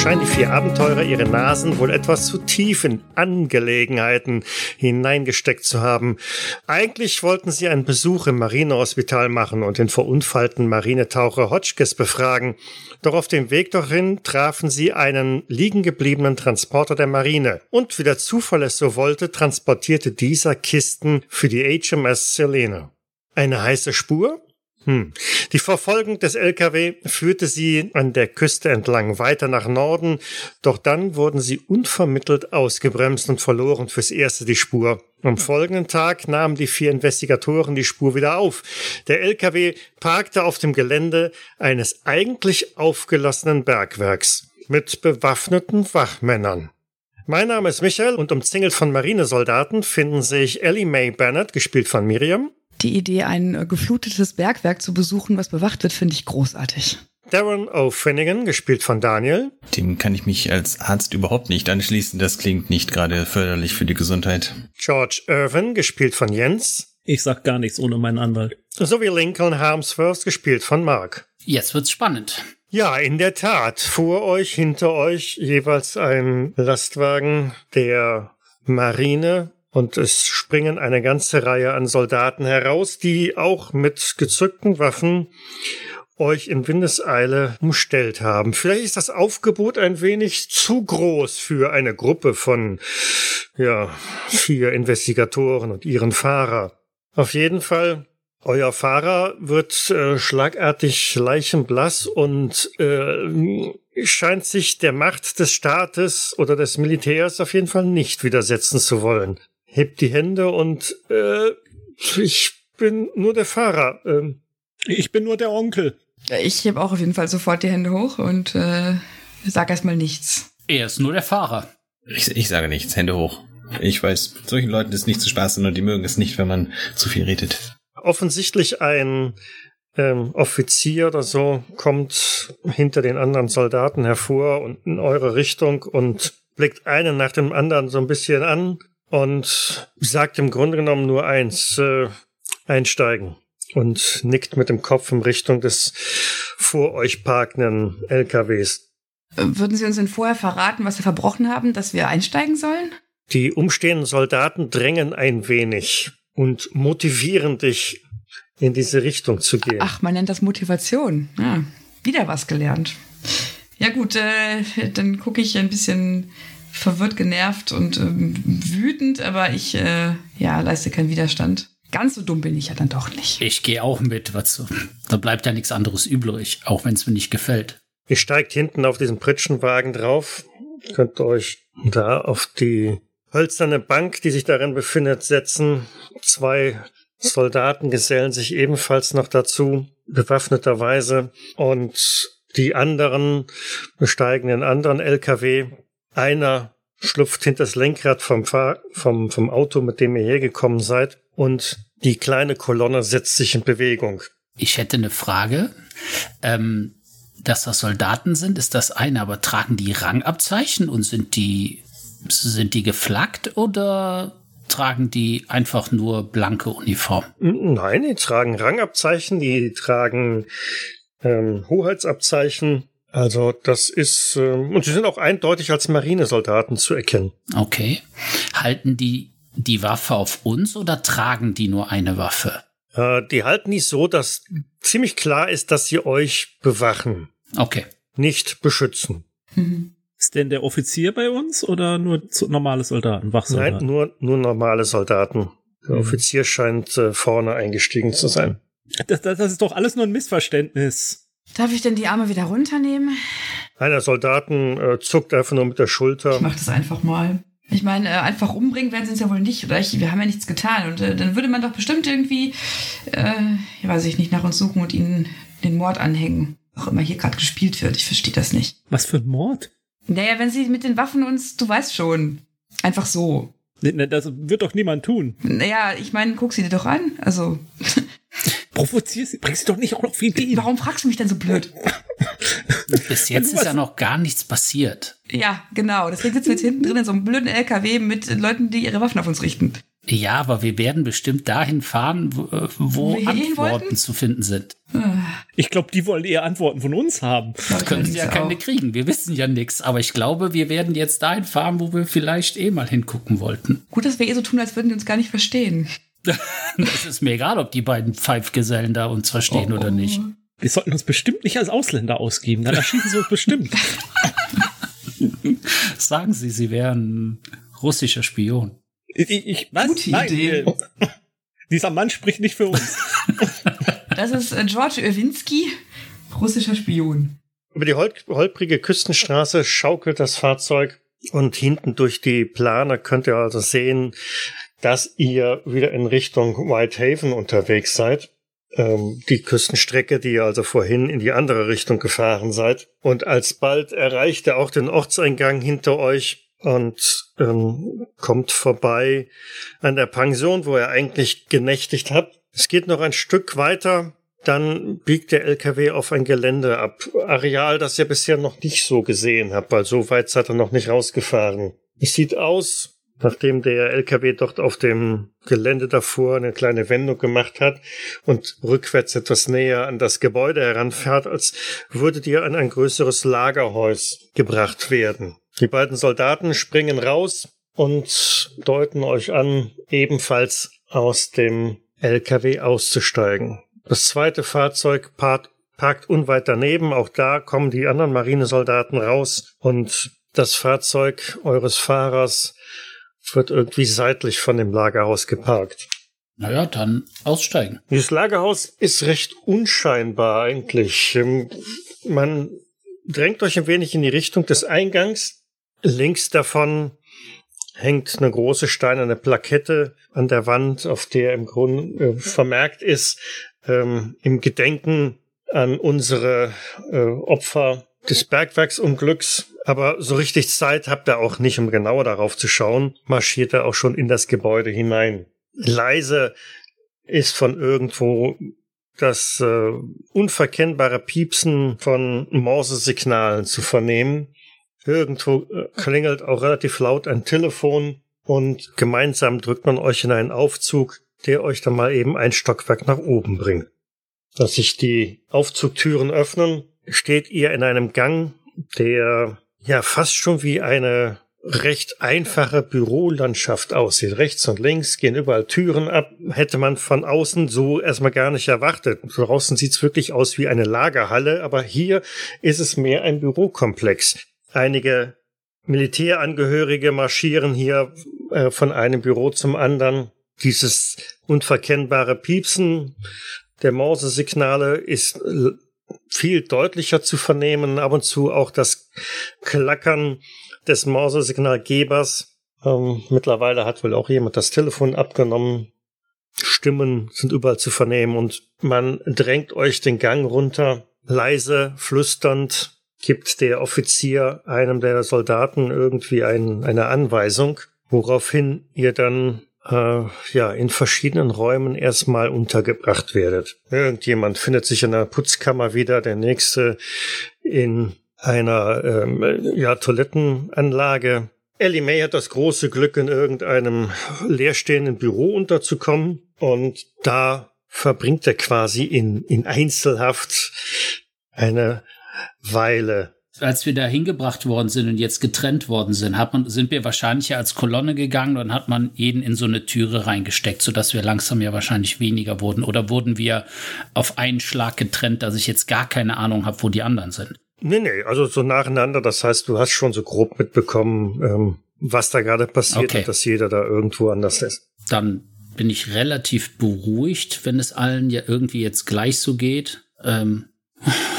scheinen die vier Abenteurer ihre Nasen wohl etwas zu tief in Angelegenheiten hineingesteckt zu haben. Eigentlich wollten sie einen Besuch im Marinehospital machen und den verunfallten Marinetaucher Hotchkiss befragen. Doch auf dem Weg dorthin trafen sie einen liegen gebliebenen Transporter der Marine. Und wie der Zufall es so wollte, transportierte dieser Kisten für die HMS Selene. Eine heiße Spur? Hm. Die Verfolgung des LKW führte sie an der Küste entlang weiter nach Norden, doch dann wurden sie unvermittelt ausgebremst und verloren fürs erste die Spur. Am folgenden Tag nahmen die vier Investigatoren die Spur wieder auf. Der LKW parkte auf dem Gelände eines eigentlich aufgelassenen Bergwerks mit bewaffneten Wachmännern. Mein Name ist Michael und umzingelt von Marinesoldaten finden sich Ellie Mae Bennett, gespielt von Miriam, die Idee, ein äh, geflutetes Bergwerk zu besuchen, was bewacht wird, finde ich großartig. Darren O'Finnigan, gespielt von Daniel. Dem kann ich mich als Arzt überhaupt nicht anschließen. Das klingt nicht gerade förderlich für die Gesundheit. George Irvin, gespielt von Jens. Ich sag gar nichts ohne meinen Anwalt. Sowie Lincoln Harmsworth, gespielt von Mark. Jetzt wird's spannend. Ja, in der Tat. Vor euch, hinter euch jeweils ein Lastwagen der Marine und es springen eine ganze Reihe an Soldaten heraus, die auch mit gezückten Waffen euch in Windeseile umstellt haben. Vielleicht ist das Aufgebot ein wenig zu groß für eine Gruppe von, ja, vier Investigatoren und ihren Fahrer. Auf jeden Fall euer Fahrer wird äh, schlagartig leichenblass und äh, scheint sich der Macht des Staates oder des Militärs auf jeden Fall nicht widersetzen zu wollen hebt die Hände und äh, ich bin nur der Fahrer. Ähm. Ich bin nur der Onkel. Ich heb auch auf jeden Fall sofort die Hände hoch und äh, sag erstmal nichts. Er ist nur der Fahrer. Ich, ich sage nichts, Hände hoch. Ich weiß, solchen Leuten ist nicht zu spaßen und die mögen es nicht, wenn man zu viel redet. Offensichtlich ein ähm, Offizier oder so kommt hinter den anderen Soldaten hervor und in eure Richtung und blickt einen nach dem anderen so ein bisschen an und sagt im Grunde genommen nur eins, äh, einsteigen und nickt mit dem Kopf in Richtung des vor euch parkenden LKWs. Würden Sie uns denn vorher verraten, was wir verbrochen haben, dass wir einsteigen sollen? Die umstehenden Soldaten drängen ein wenig und motivieren dich, in diese Richtung zu gehen. Ach, man nennt das Motivation. Ja, wieder was gelernt. Ja gut, äh, dann gucke ich ein bisschen verwirrt, genervt und ähm, wütend, aber ich äh, ja, leiste keinen Widerstand. Ganz so dumm bin ich ja dann doch nicht. Ich gehe auch mit, was da bleibt ja nichts anderes übrig, auch wenn es mir nicht gefällt. Ihr steigt hinten auf diesen Pritschenwagen drauf, könnt euch da auf die hölzerne Bank, die sich darin befindet, setzen. Zwei Soldaten gesellen sich ebenfalls noch dazu, bewaffneterweise, und die anderen besteigen den anderen LKW, einer schlupft hinter das Lenkrad vom, Fahr vom, vom Auto, mit dem ihr hergekommen seid, und die kleine Kolonne setzt sich in Bewegung. Ich hätte eine Frage. Ähm, dass das Soldaten sind, ist das eine, aber tragen die Rangabzeichen und sind die, sind die geflaggt oder tragen die einfach nur blanke Uniform? Nein, die tragen Rangabzeichen, die tragen ähm, Hoheitsabzeichen also das ist, äh, und sie sind auch eindeutig als Marinesoldaten zu erkennen. Okay. Halten die die Waffe auf uns oder tragen die nur eine Waffe? Äh, die halten die so, dass ziemlich klar ist, dass sie euch bewachen. Okay. Nicht beschützen. Mhm. Ist denn der Offizier bei uns oder nur normale Soldaten, Wachsoldaten? Nein, nur, nur normale Soldaten. Der mhm. Offizier scheint äh, vorne eingestiegen zu sein. Das, das, das ist doch alles nur ein Missverständnis. Darf ich denn die Arme wieder runternehmen? Einer Soldaten äh, zuckt einfach nur mit der Schulter. Ich mach das einfach mal. Ich meine, äh, einfach umbringen werden sie uns ja wohl nicht. Oder ich, wir haben ja nichts getan. Und äh, dann würde man doch bestimmt irgendwie, äh, ich weiß ich nicht, nach uns suchen und ihnen den Mord anhängen. Auch immer hier gerade gespielt wird. Ich verstehe das nicht. Was für ein Mord? Naja, wenn sie mit den Waffen uns, du weißt schon. Einfach so. Nee, das wird doch niemand tun. Naja, ich meine, guck sie dir doch an. Also. Provozierst sie, bringst du doch nicht auch noch viel Ideen. Warum fragst du mich denn so blöd? Bis jetzt ist ja noch gar nichts passiert. Ja, genau. Deswegen sitzen wir jetzt hinten drin in so einem blöden LKW mit Leuten, die ihre Waffen auf uns richten. Ja, aber wir werden bestimmt dahin fahren, wo, äh, wo Antworten wollten? zu finden sind. Ich glaube, die wollen eher Antworten von uns haben. Wir können ja keine kriegen. Wir wissen ja nichts. Aber ich glaube, wir werden jetzt dahin fahren, wo wir vielleicht eh mal hingucken wollten. Gut, dass wir eh so tun, als würden die uns gar nicht verstehen. Es ist mir egal, ob die beiden Pfeifgesellen da uns verstehen Oh, oder nicht. Wir sollten uns bestimmt nicht als Ausländer ausgeben, dann erschießen sie uns bestimmt. Sagen Sie, Sie wären russischer Spion. Ich, ich, was? Gute Nein, Idee. äh, dieser Mann spricht nicht für uns. Das ist äh, George Irwinski, russischer Spion. Über die holp holprige Küstenstraße schaukelt das Fahrzeug und hinten durch die Plane könnt ihr also sehen, dass ihr wieder in Richtung Whitehaven unterwegs seid. Ähm, die Küstenstrecke, die ihr also vorhin in die andere Richtung gefahren seid. Und alsbald erreicht ihr auch den Ortseingang hinter euch und ähm, kommt vorbei an der Pension, wo ihr eigentlich genächtigt habt. Es geht noch ein Stück weiter, dann biegt der LKW auf ein Gelände ab. Areal, das ihr bisher noch nicht so gesehen habt, weil so weit seid ihr noch nicht rausgefahren. Es sieht aus, nachdem der LKW dort auf dem Gelände davor eine kleine Wendung gemacht hat und rückwärts etwas näher an das Gebäude heranfährt, als würdet ihr an ein größeres Lagerhaus gebracht werden. Die beiden Soldaten springen raus und deuten euch an, ebenfalls aus dem LKW auszusteigen. Das zweite Fahrzeug parkt, parkt unweit daneben. Auch da kommen die anderen Marinesoldaten raus und das Fahrzeug eures Fahrers wird irgendwie seitlich von dem Lagerhaus geparkt. Naja, dann aussteigen. Dieses Lagerhaus ist recht unscheinbar eigentlich. Ähm, Man drängt euch ein wenig in die Richtung des Eingangs. Links davon hängt eine große steinerne Plakette an der Wand, auf der im Grunde äh, vermerkt ist, ähm, im Gedenken an unsere äh, Opfer des Bergwerksunglücks. Aber so richtig Zeit habt ihr auch nicht, um genauer darauf zu schauen. Marschiert er auch schon in das Gebäude hinein. Leise ist von irgendwo das äh, unverkennbare Piepsen von Morse-Signalen zu vernehmen. Irgendwo äh, klingelt auch relativ laut ein Telefon und gemeinsam drückt man euch in einen Aufzug, der euch dann mal eben ein Stockwerk nach oben bringt. Dass sich die Aufzugtüren öffnen, steht ihr in einem Gang, der ja fast schon wie eine recht einfache Bürolandschaft aussieht. Rechts und links gehen überall Türen ab. Hätte man von außen so erstmal gar nicht erwartet. Draußen sieht's wirklich aus wie eine Lagerhalle, aber hier ist es mehr ein Bürokomplex. Einige Militärangehörige marschieren hier äh, von einem Büro zum anderen. Dieses unverkennbare Piepsen der Morse-Signale ist viel deutlicher zu vernehmen. Ab und zu auch das Klackern des Morse-Signalgebers. Ähm, mittlerweile hat wohl auch jemand das Telefon abgenommen. Stimmen sind überall zu vernehmen und man drängt euch den Gang runter. Leise, flüsternd gibt der Offizier einem der Soldaten irgendwie ein, eine Anweisung, woraufhin ihr dann äh, ja in verschiedenen Räumen erstmal untergebracht werdet. Irgendjemand findet sich in einer Putzkammer wieder, der nächste in einer ähm, ja, Toilettenanlage. Ellie May hat das große Glück, in irgendeinem leerstehenden Büro unterzukommen und da verbringt er quasi in, in Einzelhaft eine Weile. Als wir da hingebracht worden sind und jetzt getrennt worden sind, hat man, sind wir wahrscheinlich ja als Kolonne gegangen und hat man jeden in so eine Türe reingesteckt, sodass wir langsam ja wahrscheinlich weniger wurden. Oder wurden wir auf einen Schlag getrennt, dass ich jetzt gar keine Ahnung habe, wo die anderen sind? Nee, nee, also so nacheinander. Das heißt, du hast schon so grob mitbekommen, ähm, was da gerade passiert Okay. und dass jeder da irgendwo anders ist. Dann bin ich relativ beruhigt, wenn es allen ja irgendwie jetzt gleich so geht. Ähm,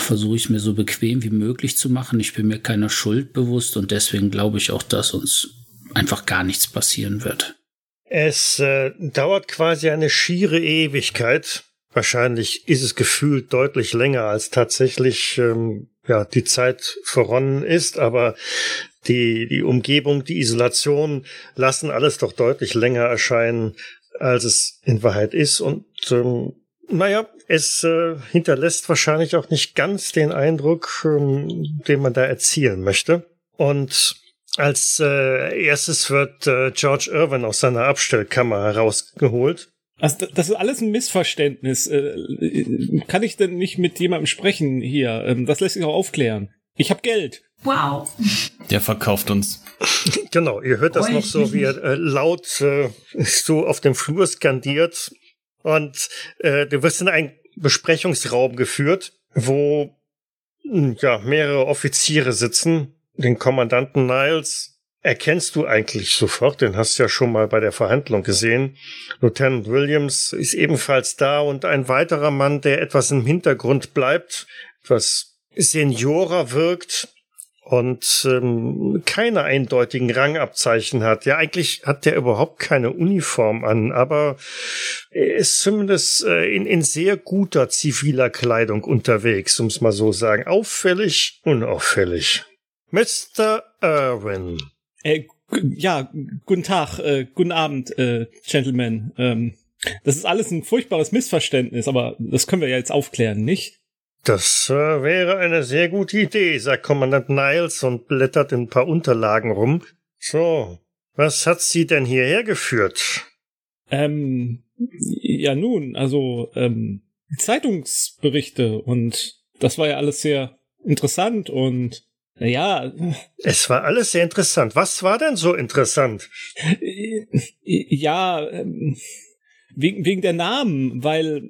versuche ich mir so bequem wie möglich zu machen. Ich bin mir keiner Schuld bewusst und deswegen glaube ich auch, dass uns einfach gar nichts passieren wird. Es äh, dauert quasi eine schiere Ewigkeit. Wahrscheinlich ist es gefühlt deutlich länger, als tatsächlich ähm, ja, die Zeit verronnen ist, aber die, die Umgebung, die Isolation lassen alles doch deutlich länger erscheinen, als es in Wahrheit ist. Und ähm, naja, es äh, hinterlässt wahrscheinlich auch nicht ganz den Eindruck, ähm, den man da erzielen möchte. Und Als äh, erstes wird äh, George Irwin aus seiner Abstellkammer herausgeholt. Also das ist alles ein Missverständnis. Äh, kann ich denn nicht mit jemandem sprechen hier? Ähm, das lässt sich auch aufklären. Ich habe Geld. Wow. Der verkauft uns. Genau, ihr hört das Oh, noch so, wie er äh, laut äh, so auf dem Flur skandiert. Und äh, du wirst in einen Besprechungsraum geführt, wo mh, ja mehrere Offiziere sitzen. Den Kommandanten Niles erkennst du eigentlich sofort, den hast du ja schon mal bei der Verhandlung gesehen. Lieutenant Williams ist ebenfalls da und ein weiterer Mann, der etwas im Hintergrund bleibt, etwas seniorer wirkt und ähm, keine eindeutigen Rangabzeichen hat. Ja, eigentlich hat der überhaupt keine Uniform an, aber er ist zumindest äh, in, in sehr guter ziviler Kleidung unterwegs, um es mal so sagen. Auffällig, unauffällig. Mr. Irwin. Äh, ja, guten Tag, äh, guten Abend, äh, Gentlemen. Ähm, das ist alles ein furchtbares Missverständnis, aber das können wir ja jetzt aufklären, nicht? Das äh, wäre eine sehr gute Idee, sagt Kommandant Niles und blättert in ein paar Unterlagen rum. So, was hat Sie denn hierher geführt? Ähm, ja nun, also ähm, Zeitungsberichte und das war ja alles sehr interessant und naja, Es war alles sehr interessant. Was war denn so interessant? äh, ja, ähm, wegen, wegen der Namen, weil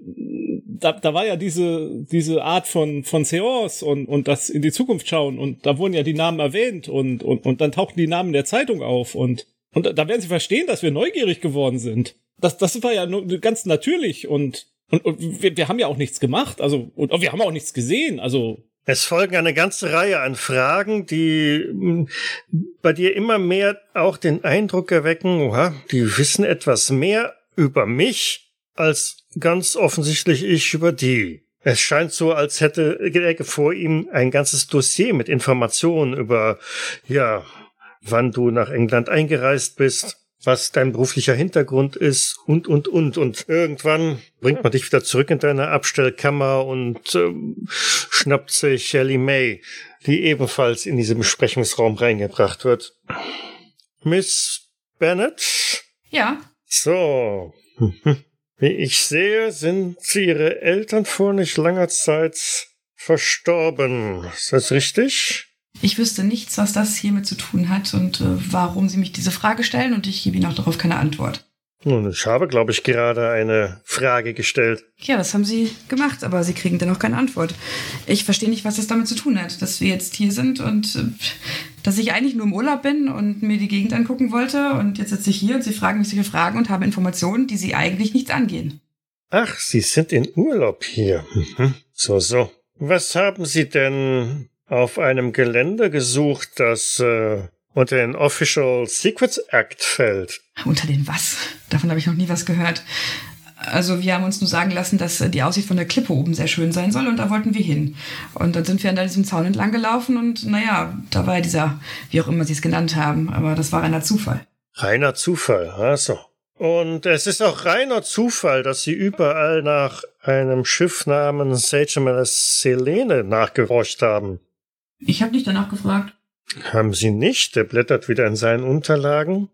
da, da war ja diese, diese Art von, von Seance und, und das in die Zukunft schauen und da wurden ja die Namen erwähnt und, und, und dann tauchten die Namen der Zeitung auf und, und da werden Sie verstehen, dass wir neugierig geworden sind. Das, das war ja nur ganz natürlich und, und, und wir, wir haben ja auch nichts gemacht, also, und, wir haben auch nichts gesehen, also, Es folgen eine ganze Reihe an Fragen, die mh, bei dir immer mehr auch den Eindruck erwecken, oha, die wissen etwas mehr über mich als ganz offensichtlich ich über die. Es scheint so, als hätte er vor ihm ein ganzes Dossier mit Informationen über, ja, wann du nach England eingereist bist, was dein beruflicher Hintergrund ist und, und, und. Und irgendwann bringt man dich wieder zurück in deine Abstellkammer und ähm, schnappt sich Shelley May, die ebenfalls in diesen Besprechungsraum reingebracht wird. Miss Bennett? Ja, So. Wie ich sehe, sind Sie Ihre Eltern vor nicht langer Zeit verstorben. Ist das richtig? ich wüsste nichts, was das hiermit zu tun hat und äh, warum Sie mich diese Frage stellen und ich gebe Ihnen auch darauf keine Antwort. Nun, ich habe, glaube ich, gerade eine Frage gestellt. Ja, das haben Sie gemacht, aber Sie kriegen dennoch keine Antwort. Ich verstehe nicht, was das damit zu tun hat, dass wir jetzt hier sind und äh, dass ich eigentlich nur im Urlaub bin und mir die Gegend angucken wollte und jetzt sitze ich hier und Sie fragen mich solche Fragen und haben Informationen, die Sie eigentlich nichts angehen. Ach, Sie sind in Urlaub hier. Mhm. So, so. Was haben Sie denn auf einem Gelände gesucht, das äh, unter den Official Secrets Act fällt? Unter den was? Davon habe ich noch nie was gehört. Also wir haben uns nur sagen lassen, dass äh, die Aussicht von der Klippe oben sehr schön sein soll und da wollten wir hin. Und dann sind wir an diesem Zaun entlang gelaufen und naja, da war ja dieser, wie auch immer sie es genannt haben, aber das war reiner Zufall. Reiner Zufall, also. Und es ist auch reiner Zufall, dass Sie überall nach einem Schiff namens HMS Selene nachgeforscht haben. Ich habe nicht danach gefragt. Haben Sie nicht? Er blättert wieder in seinen Unterlagen.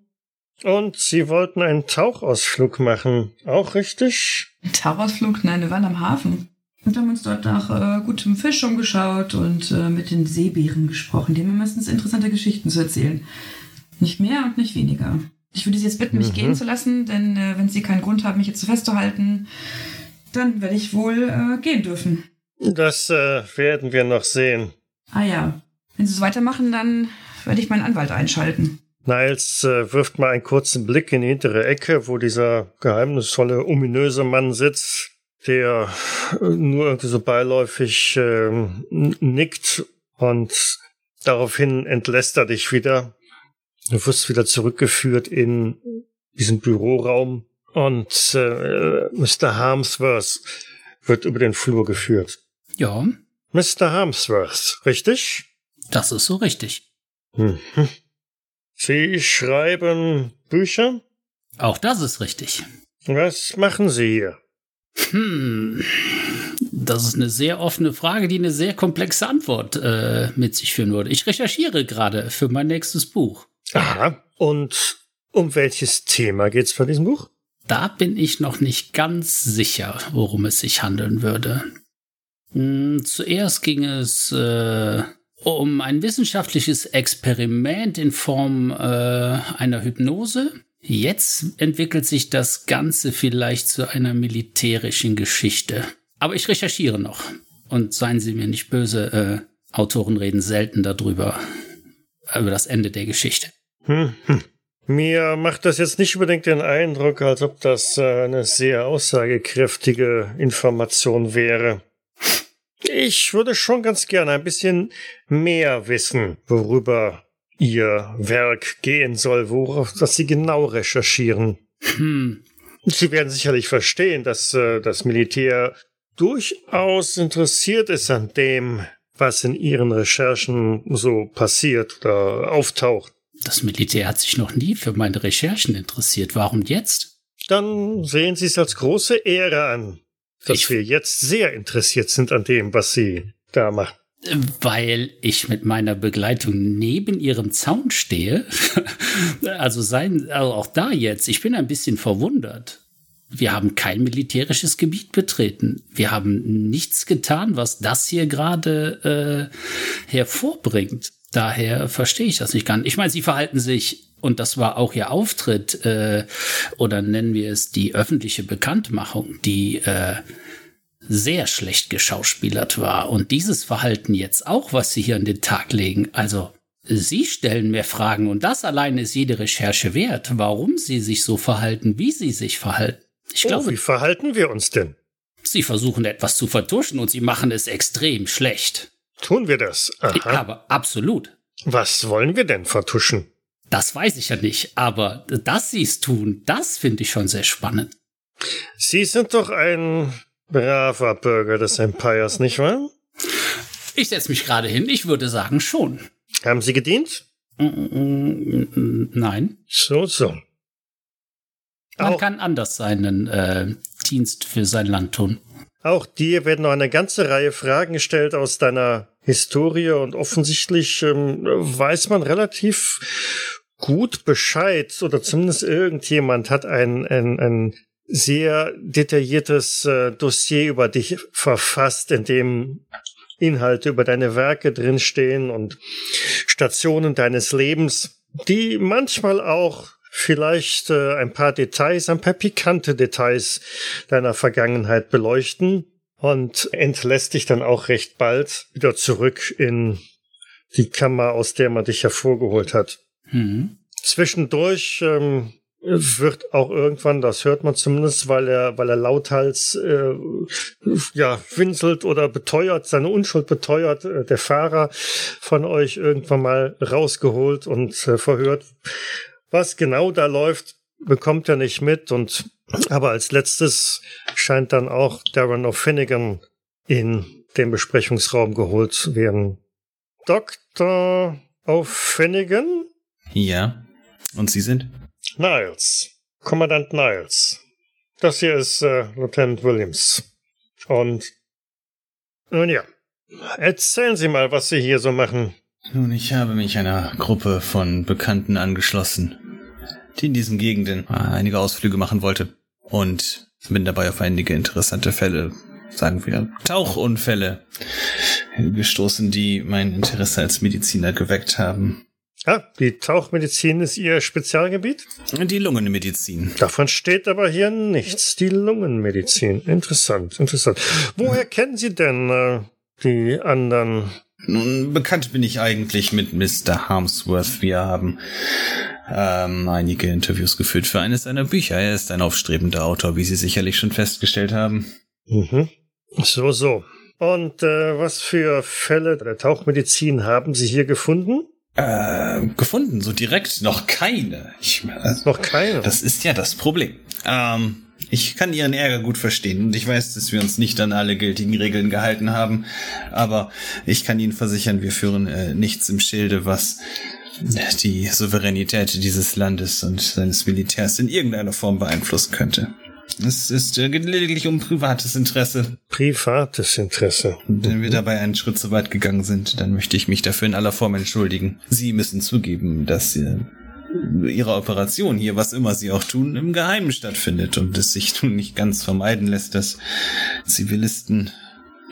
Und Sie wollten einen Tauchausflug machen. Auch richtig? Ein Tauchausflug? Nein, wir waren am Hafen. Und haben uns dort nach äh, gutem Fisch umgeschaut und äh, mit den Seebären gesprochen. Die haben meistens interessante Geschichten zu erzählen. Nicht mehr und nicht weniger. Ich würde Sie jetzt bitten, mich Mhm. gehen zu lassen, denn äh, wenn Sie keinen Grund haben, mich jetzt festzuhalten, dann werde ich wohl äh, gehen dürfen. Das äh, werden wir noch sehen. Ah ja. Wenn Sie so weitermachen, dann werde ich meinen Anwalt einschalten. Niles äh, wirft mal einen kurzen Blick in die hintere Ecke, wo dieser geheimnisvolle, ominöse Mann sitzt, der äh, nur irgendwie so beiläufig n- nickt und daraufhin entlässt er dich wieder. Du wirst wieder zurückgeführt in diesen Büroraum und äh, Mr. Harmsworth wird über den Flur geführt. Ja, Mr. Harmsworth, richtig? Das ist so richtig. Mhm. Sie schreiben Bücher? Auch das ist richtig. Was machen Sie hier? Hm. Das ist eine sehr offene Frage, die eine sehr komplexe Antwort äh, mit sich führen würde. Ich recherchiere gerade für mein nächstes Buch. Aha. Und um welches Thema geht's bei diesem Buch? Da bin ich noch nicht ganz sicher, worum es sich handeln würde. Hm, zuerst ging es äh, um ein wissenschaftliches Experiment in Form äh, einer Hypnose. Jetzt entwickelt sich das Ganze vielleicht zu einer militärischen Geschichte. Aber ich recherchiere noch. Und seien Sie mir nicht böse, äh, Autoren reden selten darüber, über das Ende der Geschichte. Hm, hm. Mir macht das jetzt nicht unbedingt den Eindruck, als ob das äh, eine sehr aussagekräftige Information wäre. Ich würde schon ganz gerne ein bisschen mehr wissen, worüber Ihr Werk gehen soll, worauf das Sie genau recherchieren. Hm. Sie werden sicherlich verstehen, dass äh, das Militär durchaus interessiert ist an dem, was in Ihren Recherchen so passiert oder auftaucht. Das Militär hat sich noch nie für meine Recherchen interessiert. Warum jetzt? Dann sehen Sie es als große Ehre an, dass Ich- wir jetzt sehr interessiert sind an dem, was Sie da machen. Weil ich mit meiner Begleitung neben ihrem Zaun stehe. Also sein, also auch da jetzt. Ich bin ein bisschen verwundert. Wir haben kein militärisches Gebiet betreten. Wir haben nichts getan, was das hier gerade äh, hervorbringt. Daher verstehe ich das nicht ganz. Ich meine, sie verhalten sich, und das war auch ihr Auftritt, äh, oder nennen wir es die öffentliche Bekanntmachung, die äh, sehr schlecht geschauspielert war. Und dieses Verhalten jetzt auch, was Sie hier an den Tag legen, also Sie stellen mir Fragen und das allein ist jede Recherche wert, warum Sie sich so verhalten, wie Sie sich verhalten. Ich Oh, glaube, wie verhalten wir uns denn? Sie versuchen etwas zu vertuschen und Sie machen es extrem schlecht. Tun wir das? Aha. Aber absolut. Was wollen wir denn vertuschen? Das weiß ich ja nicht, aber dass Sie es tun, das finde ich schon sehr spannend. Sie sind doch ein braver Bürger des Empires, nicht wahr? Ich setze mich gerade hin, ich würde sagen schon. Haben Sie gedient? Mm, mm, mm, Nein. So, so. Man Auch, kann anders seinen äh, Dienst für sein Land tun. Auch dir werden noch eine ganze Reihe Fragen gestellt aus deiner Historie und offensichtlich ähm, weiß man relativ gut Bescheid oder zumindest irgendjemand hat ein, ein, ein sehr detailliertes äh, Dossier über dich verfasst, in dem Inhalte über deine Werke drinstehen und Stationen deines Lebens, die manchmal auch vielleicht äh, ein paar Details, ein paar pikante Details deiner Vergangenheit beleuchten und entlässt dich dann auch recht bald wieder zurück in die Kammer, aus der man dich hervorgeholt hat. Hm. Zwischendurch ähm, wird auch irgendwann, das hört man zumindest, weil er, weil er lauthals äh, ja winselt oder beteuert, seine Unschuld beteuert, äh, der Fahrer von euch irgendwann mal rausgeholt und äh, verhört. Was genau da läuft, bekommt er nicht mit und aber als letztes scheint dann auch Darren O'Finnigan in den Besprechungsraum geholt zu werden. Dr. O'Finnigan? Ja. Und Sie sind? Niles. Kommandant Niles. Das hier ist äh, Lieutenant Williams. Und nun ja, erzählen Sie mal, was Sie hier so machen. Nun, ich habe mich einer Gruppe von Bekannten angeschlossen, die in diesen Gegenden einige Ausflüge machen wollte. Und bin dabei auf einige interessante Fälle, sagen wir Tauchunfälle, gestoßen, die mein Interesse als Mediziner geweckt haben. Ah, die Tauchmedizin ist Ihr Spezialgebiet? Die Lungenmedizin. Davon steht aber hier nichts. Die Lungenmedizin. Interessant, interessant. Woher kennen Sie denn äh, die anderen? Nun, bekannt bin ich eigentlich mit Mr. Harmsworth. Wir haben ähm, einige Interviews geführt für eines seiner Bücher. Er ist ein aufstrebender Autor, wie Sie sicherlich schon festgestellt haben. Mhm. So, so. Und äh, was für Fälle der Tauchmedizin haben Sie hier gefunden? Äh, gefunden, so direkt noch keine. Ich, äh, Noch keine. das ist ja das Problem. Ähm, ich kann Ihren Ärger gut verstehen und ich weiß, dass wir uns nicht an alle gültigen Regeln gehalten haben, aber ich kann Ihnen versichern, wir führen äh, nichts im Schilde, was die Souveränität dieses Landes und seines Militärs in irgendeiner Form beeinflussen könnte. Es ist äh, geht lediglich um privates Interesse. Privates Interesse. Und wenn wir dabei einen Schritt zu weit gegangen sind, dann möchte ich mich dafür in aller Form entschuldigen. Sie müssen zugeben, dass äh, Ihre Operation hier, was immer Sie auch tun, im Geheimen stattfindet und es sich nun nicht ganz vermeiden lässt, dass Zivilisten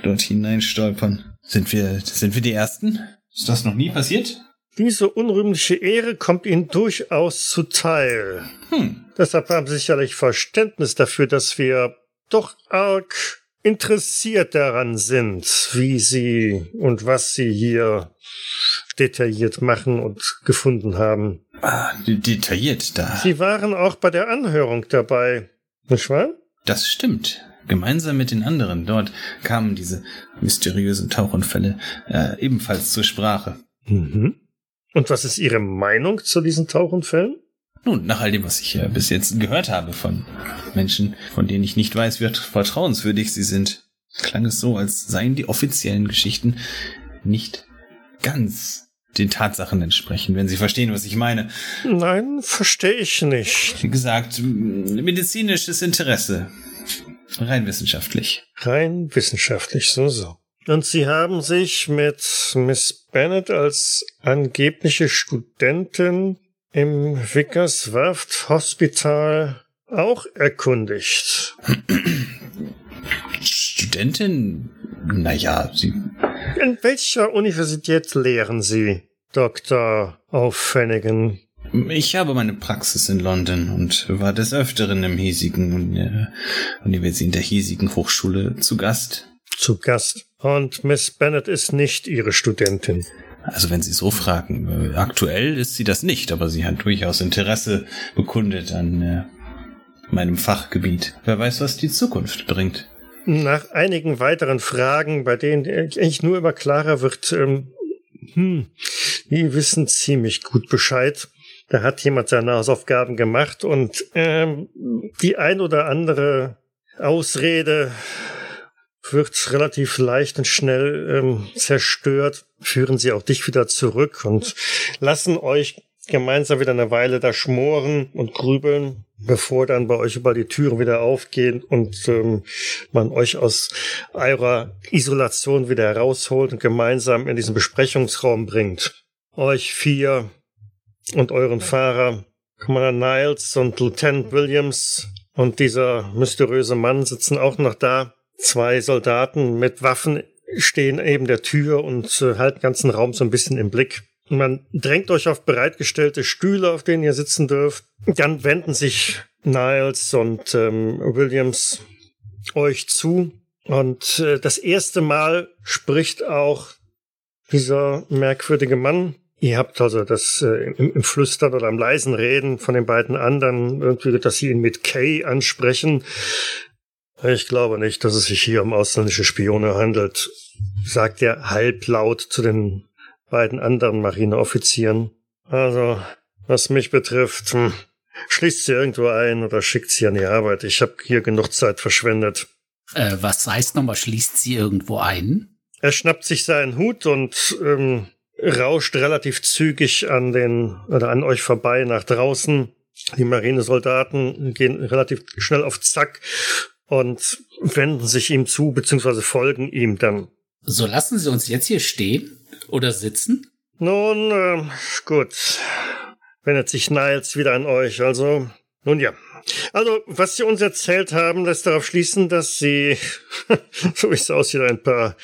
dort hineinstolpern. Sind wir, sind wir die Ersten? Ist das noch nie passiert? Diese unrühmliche Ehre kommt Ihnen durchaus zuteil. Hm. Deshalb haben Sie sicherlich Verständnis dafür, dass wir doch arg interessiert daran sind, wie Sie und was Sie hier detailliert machen und gefunden haben. Ah, de- detailliert da. Sie waren auch bei der Anhörung dabei, nicht wahr? Das stimmt. Gemeinsam mit den anderen dort kamen diese mysteriösen Tauchunfälle äh, ebenfalls zur Sprache. Mhm. Und was ist Ihre Meinung zu diesen Tauchunfällen? Nun, nach all dem, was ich äh, bis jetzt gehört habe von Menschen, von denen ich nicht weiß, wie vertrauenswürdig sie sind, klang es so, als seien die offiziellen Geschichten nicht ganz den Tatsachen entsprechen, wenn Sie verstehen, was ich meine. Nein, verstehe ich nicht. Wie gesagt, medizinisches Interesse. Rein wissenschaftlich. Rein wissenschaftlich, so, so. Und Sie haben sich mit Miss Bennett als angebliche Studentin im Vickerswerft Hospital auch erkundigt. Studentin? Naja, sie In welcher Universität lehren Sie, Dr. Auffennigen? Ich habe meine Praxis in London und war des Öfteren im hiesigen äh, Universität in der hiesigen Hochschule zu Gast. Zu Gast. Und Miss Bennett ist nicht Ihre Studentin. Also wenn Sie so fragen, äh, aktuell ist sie das nicht, aber sie hat durchaus Interesse bekundet an äh, meinem Fachgebiet. Wer weiß, was die Zukunft bringt. Nach einigen weiteren Fragen, bei denen eigentlich nur immer klarer wird, ähm, hm, die wissen ziemlich gut Bescheid. Da hat jemand seine Hausaufgaben gemacht und ähm, die ein oder andere Ausrede wird relativ leicht und schnell ähm, zerstört, führen sie auch dich wieder zurück und lassen euch gemeinsam wieder eine Weile da schmoren und grübeln, bevor dann bei euch über die Türen wieder aufgehen und ähm, man euch aus eurer Isolation wieder herausholt und gemeinsam in diesen Besprechungsraum bringt. Euch vier und euren Fahrer, Commander Niles und Lieutenant Williams und dieser mysteriöse Mann sitzen auch noch da. Zwei Soldaten mit Waffen stehen neben der Tür und äh, halten den ganzen Raum so ein bisschen im Blick. Man drängt euch auf bereitgestellte Stühle, auf denen ihr sitzen dürft. Dann wenden sich Niles und ähm, Williams euch zu. Und äh, das erste Mal spricht auch dieser merkwürdige Mann. Ihr habt also das äh, im, im Flüstern oder im leisen Reden von den beiden anderen irgendwie, dass sie ihn mit Kay ansprechen. Ich glaube nicht, dass es sich hier um ausländische Spione handelt, sagt er halblaut zu den beiden anderen Marineoffizieren. Also, was mich betrifft, hm, schließt sie irgendwo ein oder schickt sie an die Arbeit. Ich habe hier genug Zeit verschwendet. Äh, was heißt nochmal, schließt sie irgendwo ein? Er schnappt sich seinen Hut und ähm, rauscht relativ zügig an den oder an euch vorbei nach draußen. Die Marinesoldaten gehen relativ schnell auf Zack und wenden sich ihm zu, beziehungsweise folgen ihm dann. So lassen Sie uns jetzt hier stehen oder sitzen? Nun, ähm, gut. Wendet sich Niles wieder an euch. Also, nun ja. Also, was Sie uns erzählt haben, lässt darauf schließen, dass Sie, so wie es aussieht, ein paar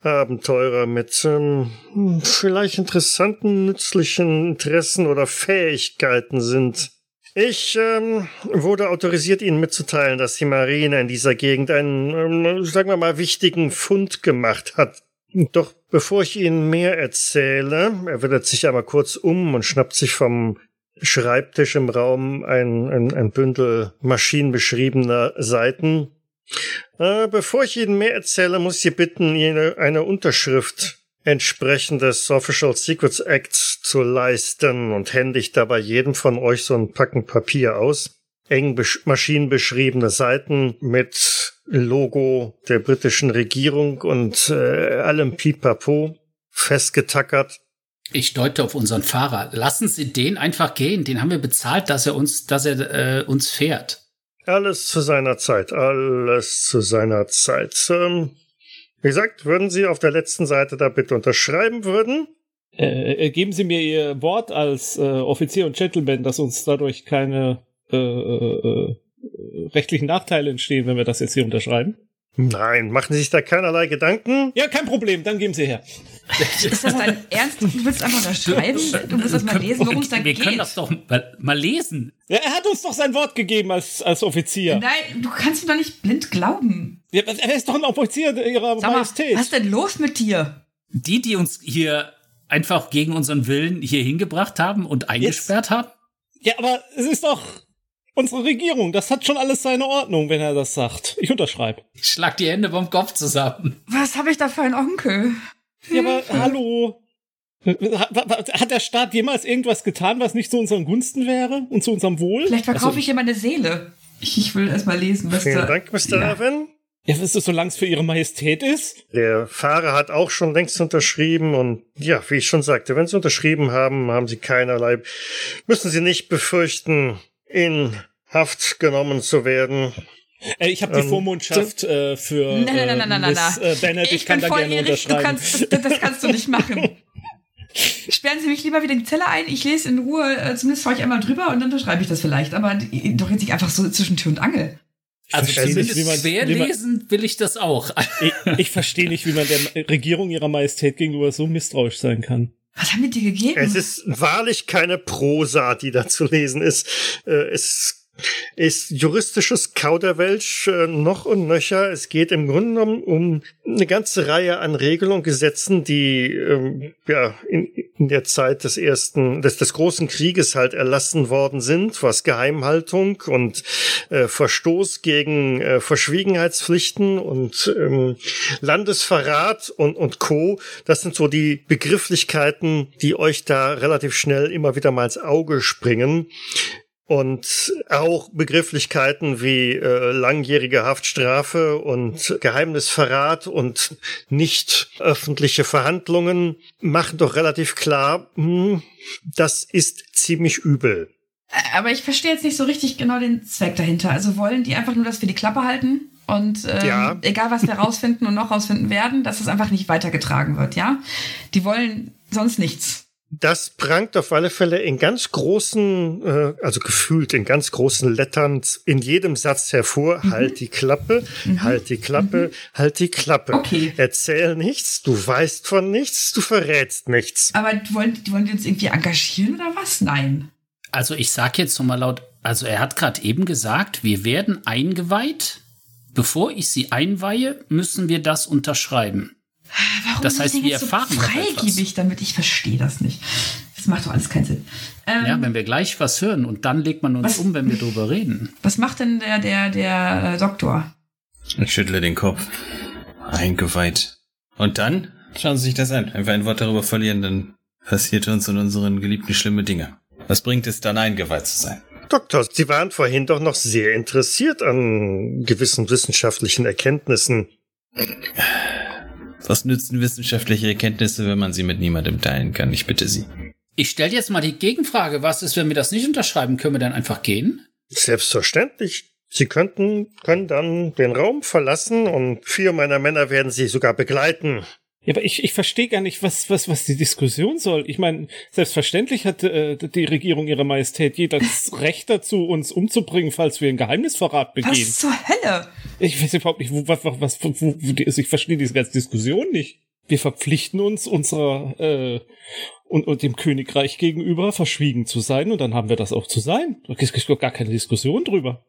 Abenteurer mit ähm, vielleicht interessanten, nützlichen Interessen oder Fähigkeiten sind. Ich ähm, wurde autorisiert, Ihnen mitzuteilen, dass die Marine in dieser Gegend einen, ähm, sagen wir mal, wichtigen Fund gemacht hat. Doch bevor ich Ihnen mehr erzähle, er wendet sich einmal kurz um und schnappt sich vom Schreibtisch im Raum ein, ein, ein Bündel maschinenbeschriebener Seiten. Äh, bevor ich Ihnen mehr erzähle, muss ich Sie bitten, Ihnen eine Unterschrift entsprechend des Official Secrets Acts zu leisten und händigt dabei jedem von euch so ein Packen Papier aus. Eng besch maschinenbeschriebene Seiten mit Logo der britischen Regierung und äh, allem Pipapo festgetackert. Ich deute auf unseren Fahrer. Lassen Sie den einfach gehen. Den haben wir bezahlt, dass er uns, dass er äh, uns fährt. Alles zu seiner Zeit, alles zu seiner Zeit. Ähm, wie gesagt, würden Sie auf der letzten Seite da bitte unterschreiben würden? Äh, geben Sie mir Ihr Wort als äh, Offizier und Gentleman, dass uns dadurch keine äh, äh, rechtlichen Nachteile entstehen, wenn wir das jetzt hier unterschreiben? Nein, machen Sie sich da keinerlei Gedanken. Ja, kein Problem, dann geben Sie her. Ist das dein Ernst? Du willst einfach unterschreiben? Du willst das mal lesen, worum es da Wir geht? können das doch mal, mal lesen. Ja, er hat uns doch sein Wort gegeben als, als Offizier. Nein, du kannst ihm doch nicht blind glauben. Ja, er ist doch ein Offizier ihrer Sag mal, Majestät. was ist denn los mit dir? Die, die uns hier einfach gegen unseren Willen hier hingebracht haben und eingesperrt haben. Ja, aber es ist doch unsere Regierung. Das hat schon alles seine Ordnung, wenn er das sagt. Ich unterschreibe. Ich schlag die Hände vom Kopf zusammen. Was habe ich da für einen Onkel? Ja, aber hallo. Hat der Staat jemals irgendwas getan, was nicht zu unseren Gunsten wäre und zu unserem Wohl? Vielleicht verkaufe Also, ich ihm meine Seele. Ich, will erst mal lesen, was Vielen da... Dank, Mr. Ja. Irwin. Ja, was ist, solange es für ihre Majestät ist? Der Fahrer hat auch schon längst unterschrieben und ja, wie ich schon sagte, wenn Sie unterschrieben haben, haben Sie keinerlei, müssen Sie nicht befürchten, in Haft genommen zu werden. Äh, ich habe die Ähm, Vormundschaft äh, für Nein, nein, nein, nein, nein, Miss äh, Bennett. Ich, ich kann bin da gerne volljährig, du unterschreiben. kannst, das, das kannst du nicht machen. Sperren Sie mich lieber wieder in die Zelle ein, ich lese in Ruhe, äh, zumindest fahre ich einmal drüber und dann unterschreibe ich das vielleicht, aber doch jetzt nicht einfach so zwischen Tür und Angel. Also nicht, zumindest man- schwer man- lesen will ich das auch. ich ich verstehe nicht, wie man der Regierung ihrer Majestät gegenüber so misstrauisch sein kann. Was haben die dir gegeben? Es ist wahrlich keine Prosa, die da zu lesen ist. Äh, Es ist juristisches Kauderwelsch äh, noch und nöcher. Es geht im Grunde genommen um eine ganze Reihe an Regeln und Gesetzen, die ähm, ja in, in der Zeit des ersten, des, des großen Krieges halt erlassen worden sind, was Geheimhaltung und äh, Verstoß gegen äh, Verschwiegenheitspflichten und ähm, Landesverrat und, und Co. Das sind so die Begrifflichkeiten, die euch da relativ schnell immer wieder mal ins Auge springen. Und auch Begrifflichkeiten wie äh, langjährige Haftstrafe und Geheimnisverrat und nicht öffentliche Verhandlungen machen doch relativ klar, hm, das ist ziemlich übel. aber ich verstehe jetzt nicht so richtig genau den Zweck dahinter. Also wollen die einfach nur, dass wir die Klappe halten und ähm, Ja. egal was wir rausfinden und noch rausfinden werden, dass es einfach nicht weitergetragen wird, ja? Die wollen sonst nichts. Das prangt auf alle Fälle in ganz großen, äh, also gefühlt in ganz großen Lettern in jedem Satz hervor. Halt die Klappe, halt die Klappe, halt die Klappe. Okay. Erzähl nichts, du weißt von nichts, du verrätst nichts. Aber die wollen, die wollen die uns irgendwie engagieren oder was? Nein. Also ich sag jetzt nochmal laut, also er hat gerade eben gesagt, wir werden eingeweiht. Bevor ich sie einweihe, müssen wir das unterschreiben. Warum Das heißt, wir so erfahren noch freigebig damit? Ich verstehe das nicht. Das macht doch alles keinen Sinn. Ähm, Ja, wenn wir gleich was hören und dann legt man uns Was? um, wenn wir drüber reden. was macht denn der, der, der äh, Doktor? Ich schüttle den Kopf. Eingeweiht. Und dann? Schauen Sie sich das an. Wenn wir ein Wort darüber verlieren, dann passiert uns und unseren Geliebten schlimme Dinge. Was bringt es dann, eingeweiht zu sein? Doktor, Sie waren vorhin doch noch sehr interessiert an gewissen wissenschaftlichen Erkenntnissen. Was nützen wissenschaftliche Erkenntnisse, wenn man sie mit niemandem teilen kann? Ich bitte Sie. Ich stelle jetzt mal die Gegenfrage. Was ist, wenn wir das nicht unterschreiben? Können wir dann einfach gehen? Selbstverständlich. Sie könnten, können dann den Raum verlassen und vier meiner Männer werden Sie sogar begleiten. Ja, aber ich, ich verstehe gar nicht, was, was, was die Diskussion soll. Ich meine, selbstverständlich hat äh, die Regierung ihrer Majestät jedes Recht dazu, uns umzubringen, falls wir einen Geheimnisverrat begehen. Was zur Hölle? Ich weiß überhaupt nicht, wo, was, was, was wo, wo, wo die ist. Ich verstehe diese ganze Diskussion nicht. Wir verpflichten uns unserer äh, und, und dem Königreich gegenüber verschwiegen zu sein und dann haben wir das auch zu sein. Da gibt doch gar keine Diskussion drüber.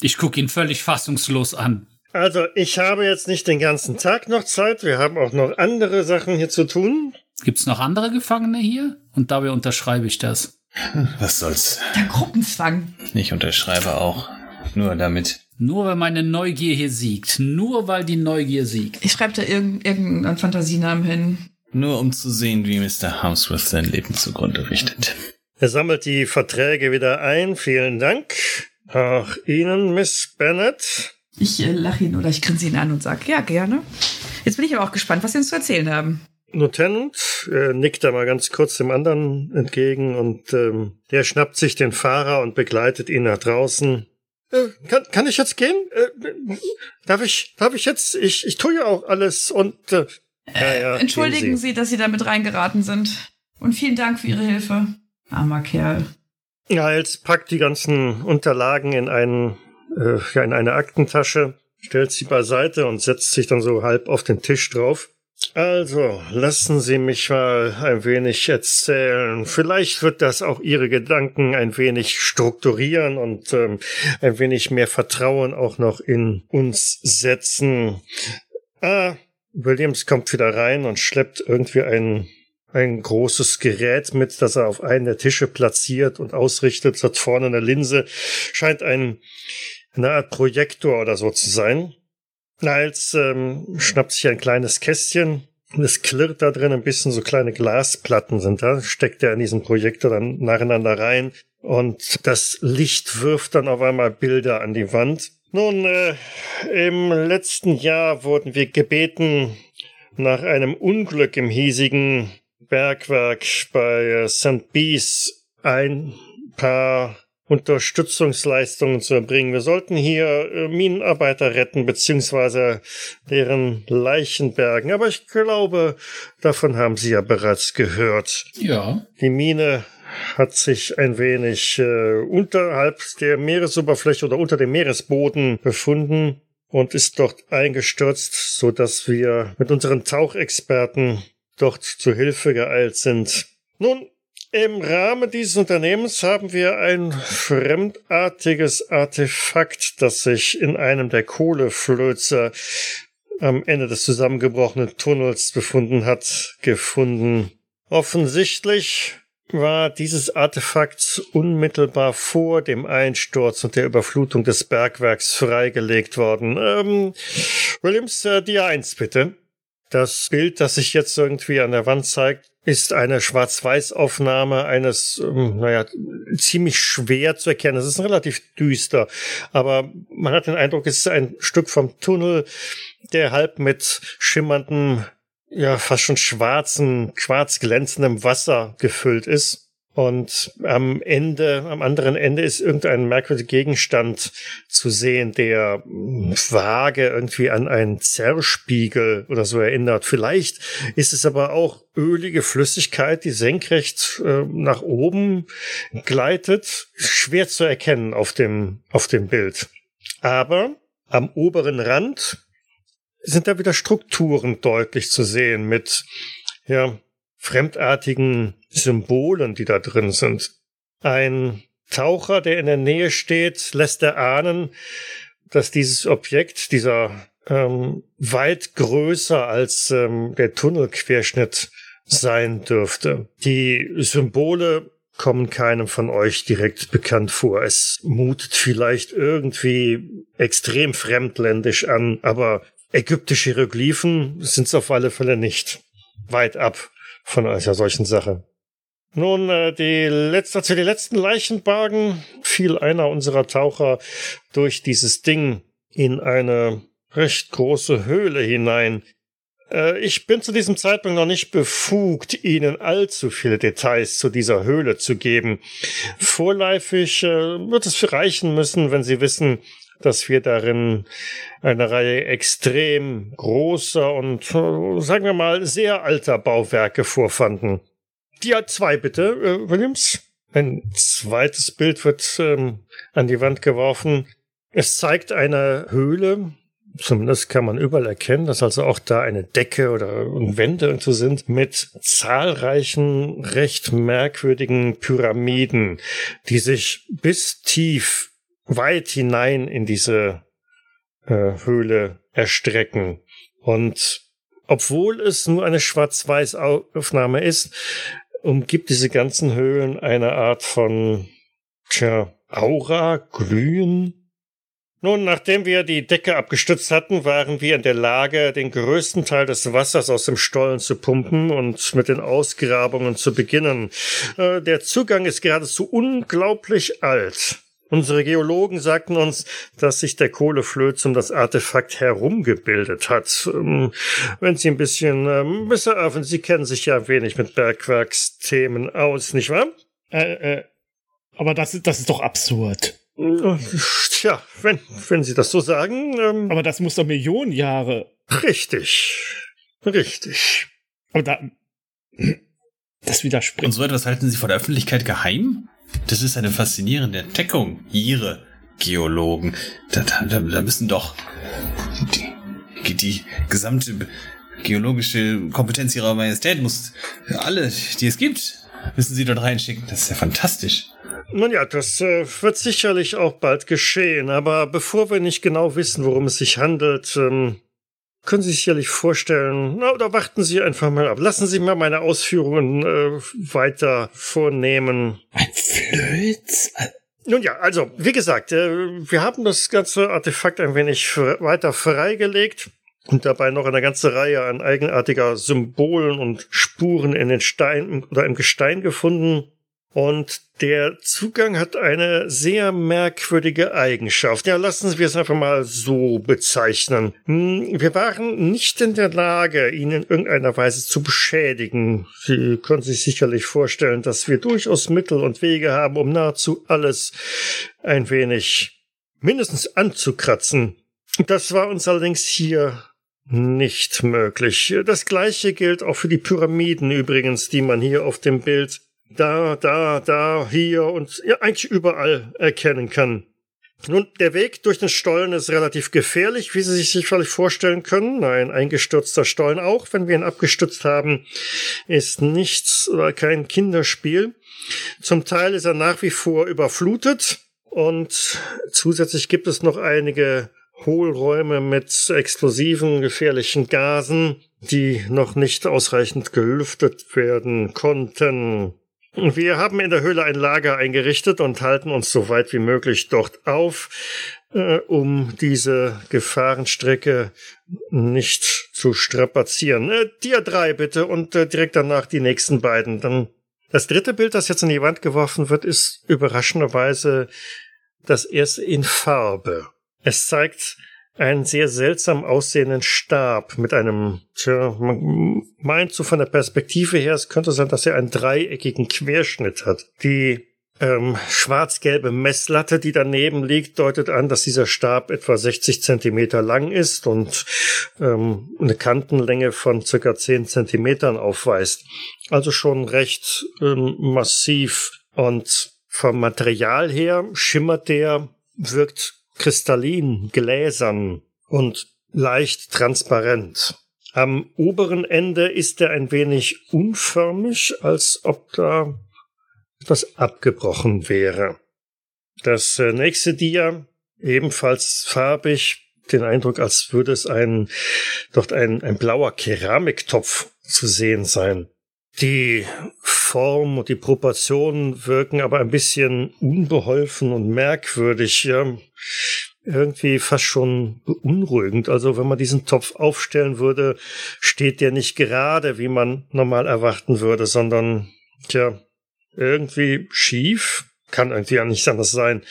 Ich gucke ihn völlig fassungslos an. Also, ich habe jetzt nicht den ganzen Tag noch Zeit. Wir haben auch noch andere Sachen hier zu tun. Gibt's noch andere Gefangene hier? Und dabei unterschreibe ich das. Was soll's? Der Gruppenzwang. Ich unterschreibe auch. Nur damit. Nur weil meine Neugier hier siegt. Nur weil die Neugier siegt. Ich schreibe da irgend- irgendeinen Fantasienamen hin. Nur um zu sehen, wie Mr. Harmsworth sein Leben zugrunde richtet. Er sammelt die Verträge wieder ein. Vielen Dank. Auch Ihnen, Miss Bennett. Ich äh, lache ihn oder ich grinse ihn an und sage, ja, gerne. Jetzt bin ich aber auch gespannt, was Sie uns zu erzählen haben. Lieutenant äh, nickt da mal ganz kurz dem anderen entgegen und ähm, der schnappt sich den Fahrer und begleitet ihn nach draußen. Äh, kann, kann ich jetzt gehen? Äh, darf ich, darf ich jetzt? Ich, ich tue ja auch alles und äh, ja, ja, Entschuldigen Sie. Sie, dass Sie damit reingeraten sind. Und vielen Dank für Ihre Hilfe. Armer Kerl. Niles packt die ganzen Unterlagen in, einen, äh, in eine Aktentasche, stellt sie beiseite und setzt sich dann so halb auf den Tisch drauf. Also, lassen Sie mich mal ein wenig erzählen. Vielleicht wird das auch Ihre Gedanken ein wenig strukturieren und ähm, ein wenig mehr Vertrauen auch noch in uns setzen. Ah, Williams kommt wieder rein und schleppt irgendwie ein, ein großes Gerät mit, das er auf einen der Tische platziert und ausrichtet. Hat vorne eine Linse. Scheint ein, eine Art Projektor oder so zu sein. Niles ähm, schnappt sich ein kleines Kästchen. Es klirrt da drin ein bisschen, so kleine Glasplatten sind da. Steckt er in diesen Projektor dann nacheinander rein. Und das Licht wirft dann auf einmal Bilder an die Wand. Nun, äh, im letzten Jahr wurden wir gebeten, nach einem Unglück im hiesigen Bergwerk bei äh, St. Bees ein paar Unterstützungsleistungen zu erbringen. Wir sollten hier äh, Minenarbeiter retten, beziehungsweise deren Leichen bergen. Aber ich glaube, davon haben Sie ja bereits gehört. Ja. Die Mine hat sich ein wenig äh, unterhalb der Meeresoberfläche oder unter dem Meeresboden befunden und ist dort eingestürzt, so dass wir mit unseren Tauchexperten dort zu Hilfe geeilt sind. Nun, im Rahmen dieses Unternehmens haben wir ein fremdartiges Artefakt, das sich in einem der Kohleflözer am Ende des zusammengebrochenen Tunnels befunden hat, gefunden. Offensichtlich war dieses Artefakt unmittelbar vor dem Einsturz und der Überflutung des Bergwerks freigelegt worden. Ähm, Williams, äh, Dia 1 bitte. Das Bild, das sich jetzt irgendwie an der Wand zeigt, ist eine Schwarz-Weiß-Aufnahme eines, ähm, naja, ziemlich schwer zu erkennen. Es ist relativ düster, aber man hat den Eindruck, es ist ein Stück vom Tunnel, der halb mit schimmerndem, ja, fast schon schwarzen, schwarz glänzendem Wasser gefüllt ist. Und am Ende, am anderen Ende ist irgendein merkwürdiger Gegenstand zu sehen, der vage irgendwie an einen Zerrspiegel oder so erinnert. Vielleicht ist es aber auch ölige Flüssigkeit, die senkrecht äh, nach oben gleitet. Schwer zu erkennen auf dem, auf dem Bild. Aber am oberen Rand sind da wieder Strukturen deutlich zu sehen mit, ja, fremdartigen Symbolen, die da drin sind. Ein Taucher, der in der Nähe steht, lässt erahnen, dass dieses Objekt, dieser ähm, weit größer als ähm, der Tunnelquerschnitt sein dürfte. Die Symbole kommen keinem von euch direkt bekannt vor. Es mutet vielleicht irgendwie extrem fremdländisch an, aber ägyptische Hieroglyphen sind es auf alle Fälle nicht. Weit ab von einer solchen Sache. Nun, äh, die letzte, zu den letzten Leichenbargen fiel einer unserer Taucher durch dieses Ding in eine recht große Höhle hinein. Äh, ich bin zu diesem Zeitpunkt noch nicht befugt, Ihnen allzu viele Details zu dieser Höhle zu geben. Vorläufig äh, wird es reichen müssen, wenn Sie wissen, dass wir darin eine Reihe extrem großer und, äh, sagen wir mal, sehr alter Bauwerke vorfanden. Die hat zwei bitte, äh, Williams. Ein zweites Bild wird ähm, an die Wand geworfen. Es zeigt eine Höhle, Zumindest kann man überall erkennen, dass also auch da eine Decke oder Wände und so sind mit zahlreichen recht merkwürdigen Pyramiden, die sich bis tief weit hinein in diese äh, Höhle erstrecken. Und obwohl es nur eine Schwarz-Weiß-Aufnahme ist, umgibt diese ganzen Höhlen eine Art von, tja, Aura, Glühen. Nun, nachdem wir die Decke abgestützt hatten, waren wir in der Lage, den größten Teil des Wassers aus dem Stollen zu pumpen und mit den Ausgrabungen zu beginnen. Äh, der Zugang ist geradezu unglaublich alt. Unsere Geologen sagten uns, dass sich der Kohleflöz um das Artefakt herumgebildet hat. Ähm, wenn Sie ein bisschen ähm, besser öffnen, Sie kennen sich ja ein wenig mit Bergwerksthemen aus, nicht wahr? Äh, äh, aber das, das ist doch absurd. Tja, wenn, wenn Sie das so sagen. Ähm, Aber das muss doch Millionen Jahre. Richtig. Richtig. Aber da. Das widerspricht. Und so etwas halten Sie vor der Öffentlichkeit geheim? Das ist eine faszinierende Entdeckung. Ihre Geologen. Da, da, da müssen doch die, die gesamte geologische Kompetenz Ihrer Majestät muss alle, die es gibt, müssen Sie dort reinschicken. Das ist ja fantastisch. Nun ja, das äh, wird sicherlich auch bald geschehen, aber bevor wir nicht genau wissen, worum es sich handelt, ähm, können Sie sich sicherlich vorstellen, na, oder warten Sie einfach mal ab. Lassen Sie mal meine Ausführungen äh, weiter vornehmen. Ein Flöz? Nun ja, also, wie gesagt, äh, wir haben das ganze Artefakt ein wenig weiter freigelegt und dabei noch eine ganze Reihe an eigenartiger Symbolen und Spuren in den Steinen oder im Gestein gefunden. Und der Zugang hat eine sehr merkwürdige Eigenschaft. Ja, lassen wir es einfach mal so bezeichnen. Hm, wir waren nicht in der Lage, ihn in irgendeiner Weise zu beschädigen. Sie können sich sicherlich vorstellen, dass wir durchaus Mittel und Wege haben, um nahezu alles ein wenig mindestens anzukratzen. Das war uns allerdings hier nicht möglich. Das gleiche gilt auch für die Pyramiden übrigens, die man hier auf dem Bild da, da, da, hier und ja, eigentlich überall erkennen kann. Nun, der Weg durch den Stollen ist relativ gefährlich, wie Sie sich sicherlich vorstellen können. Ein eingestürzter Stollen auch, wenn wir ihn abgestützt haben, ist nichts oder kein Kinderspiel. Zum Teil ist er nach wie vor überflutet und zusätzlich gibt es noch einige Hohlräume mit explosiven, gefährlichen Gasen, die noch nicht ausreichend gelüftet werden konnten. Wir haben in der Höhle ein Lager eingerichtet und halten uns so weit wie möglich dort auf, äh, um diese Gefahrenstrecke nicht zu strapazieren. Äh, Dia 3 bitte und äh, direkt danach die nächsten beiden. Dann das dritte Bild, das jetzt in die Wand geworfen wird, ist überraschenderweise das erste in Farbe. Es zeigt einen sehr seltsam aussehenden Stab mit einem, tja, man meint so von der Perspektive her, es könnte sein, dass er einen dreieckigen Querschnitt hat. Die ähm, schwarz-gelbe Messlatte, die daneben liegt, deutet an, dass dieser Stab etwa 60 Zentimeter lang ist und ähm, eine Kantenlänge von circa 10 Zentimetern aufweist. Also schon recht ähm, massiv und vom Material her schimmert der, wirkt kristallin, gläsern und leicht transparent. Am oberen Ende ist er ein wenig unförmig, als ob da etwas abgebrochen wäre. Das äh, nächste Dia, ebenfalls farbig, den Eindruck, als würde es ein, dort ein, ein blauer Keramiktopf zu sehen sein. Die Form und die Proportionen wirken aber ein bisschen unbeholfen und merkwürdig, ja. Irgendwie fast schon beunruhigend. Also wenn man diesen Topf aufstellen würde, steht der nicht gerade, wie man normal erwarten würde, sondern, tja, irgendwie schief. Kann irgendwie ja nicht anders sein.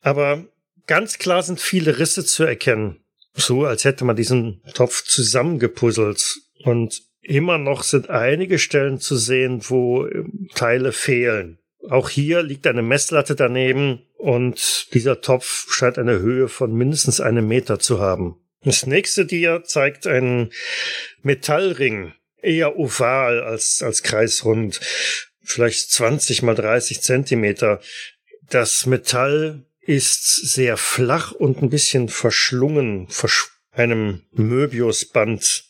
Aber ganz klar sind viele Risse zu erkennen. So, als hätte man diesen Topf zusammengepuzzelt. Und Immer noch sind einige Stellen zu sehen, wo ähm, Teile fehlen. Auch hier liegt eine Messlatte daneben und dieser Topf scheint eine Höhe von mindestens einem Meter zu haben. Das nächste Dia zeigt einen Metallring, eher oval als, als kreisrund, vielleicht 20 mal 30 Zentimeter. Das Metall ist sehr flach und ein bisschen verschlungen, versch einem Möbiusband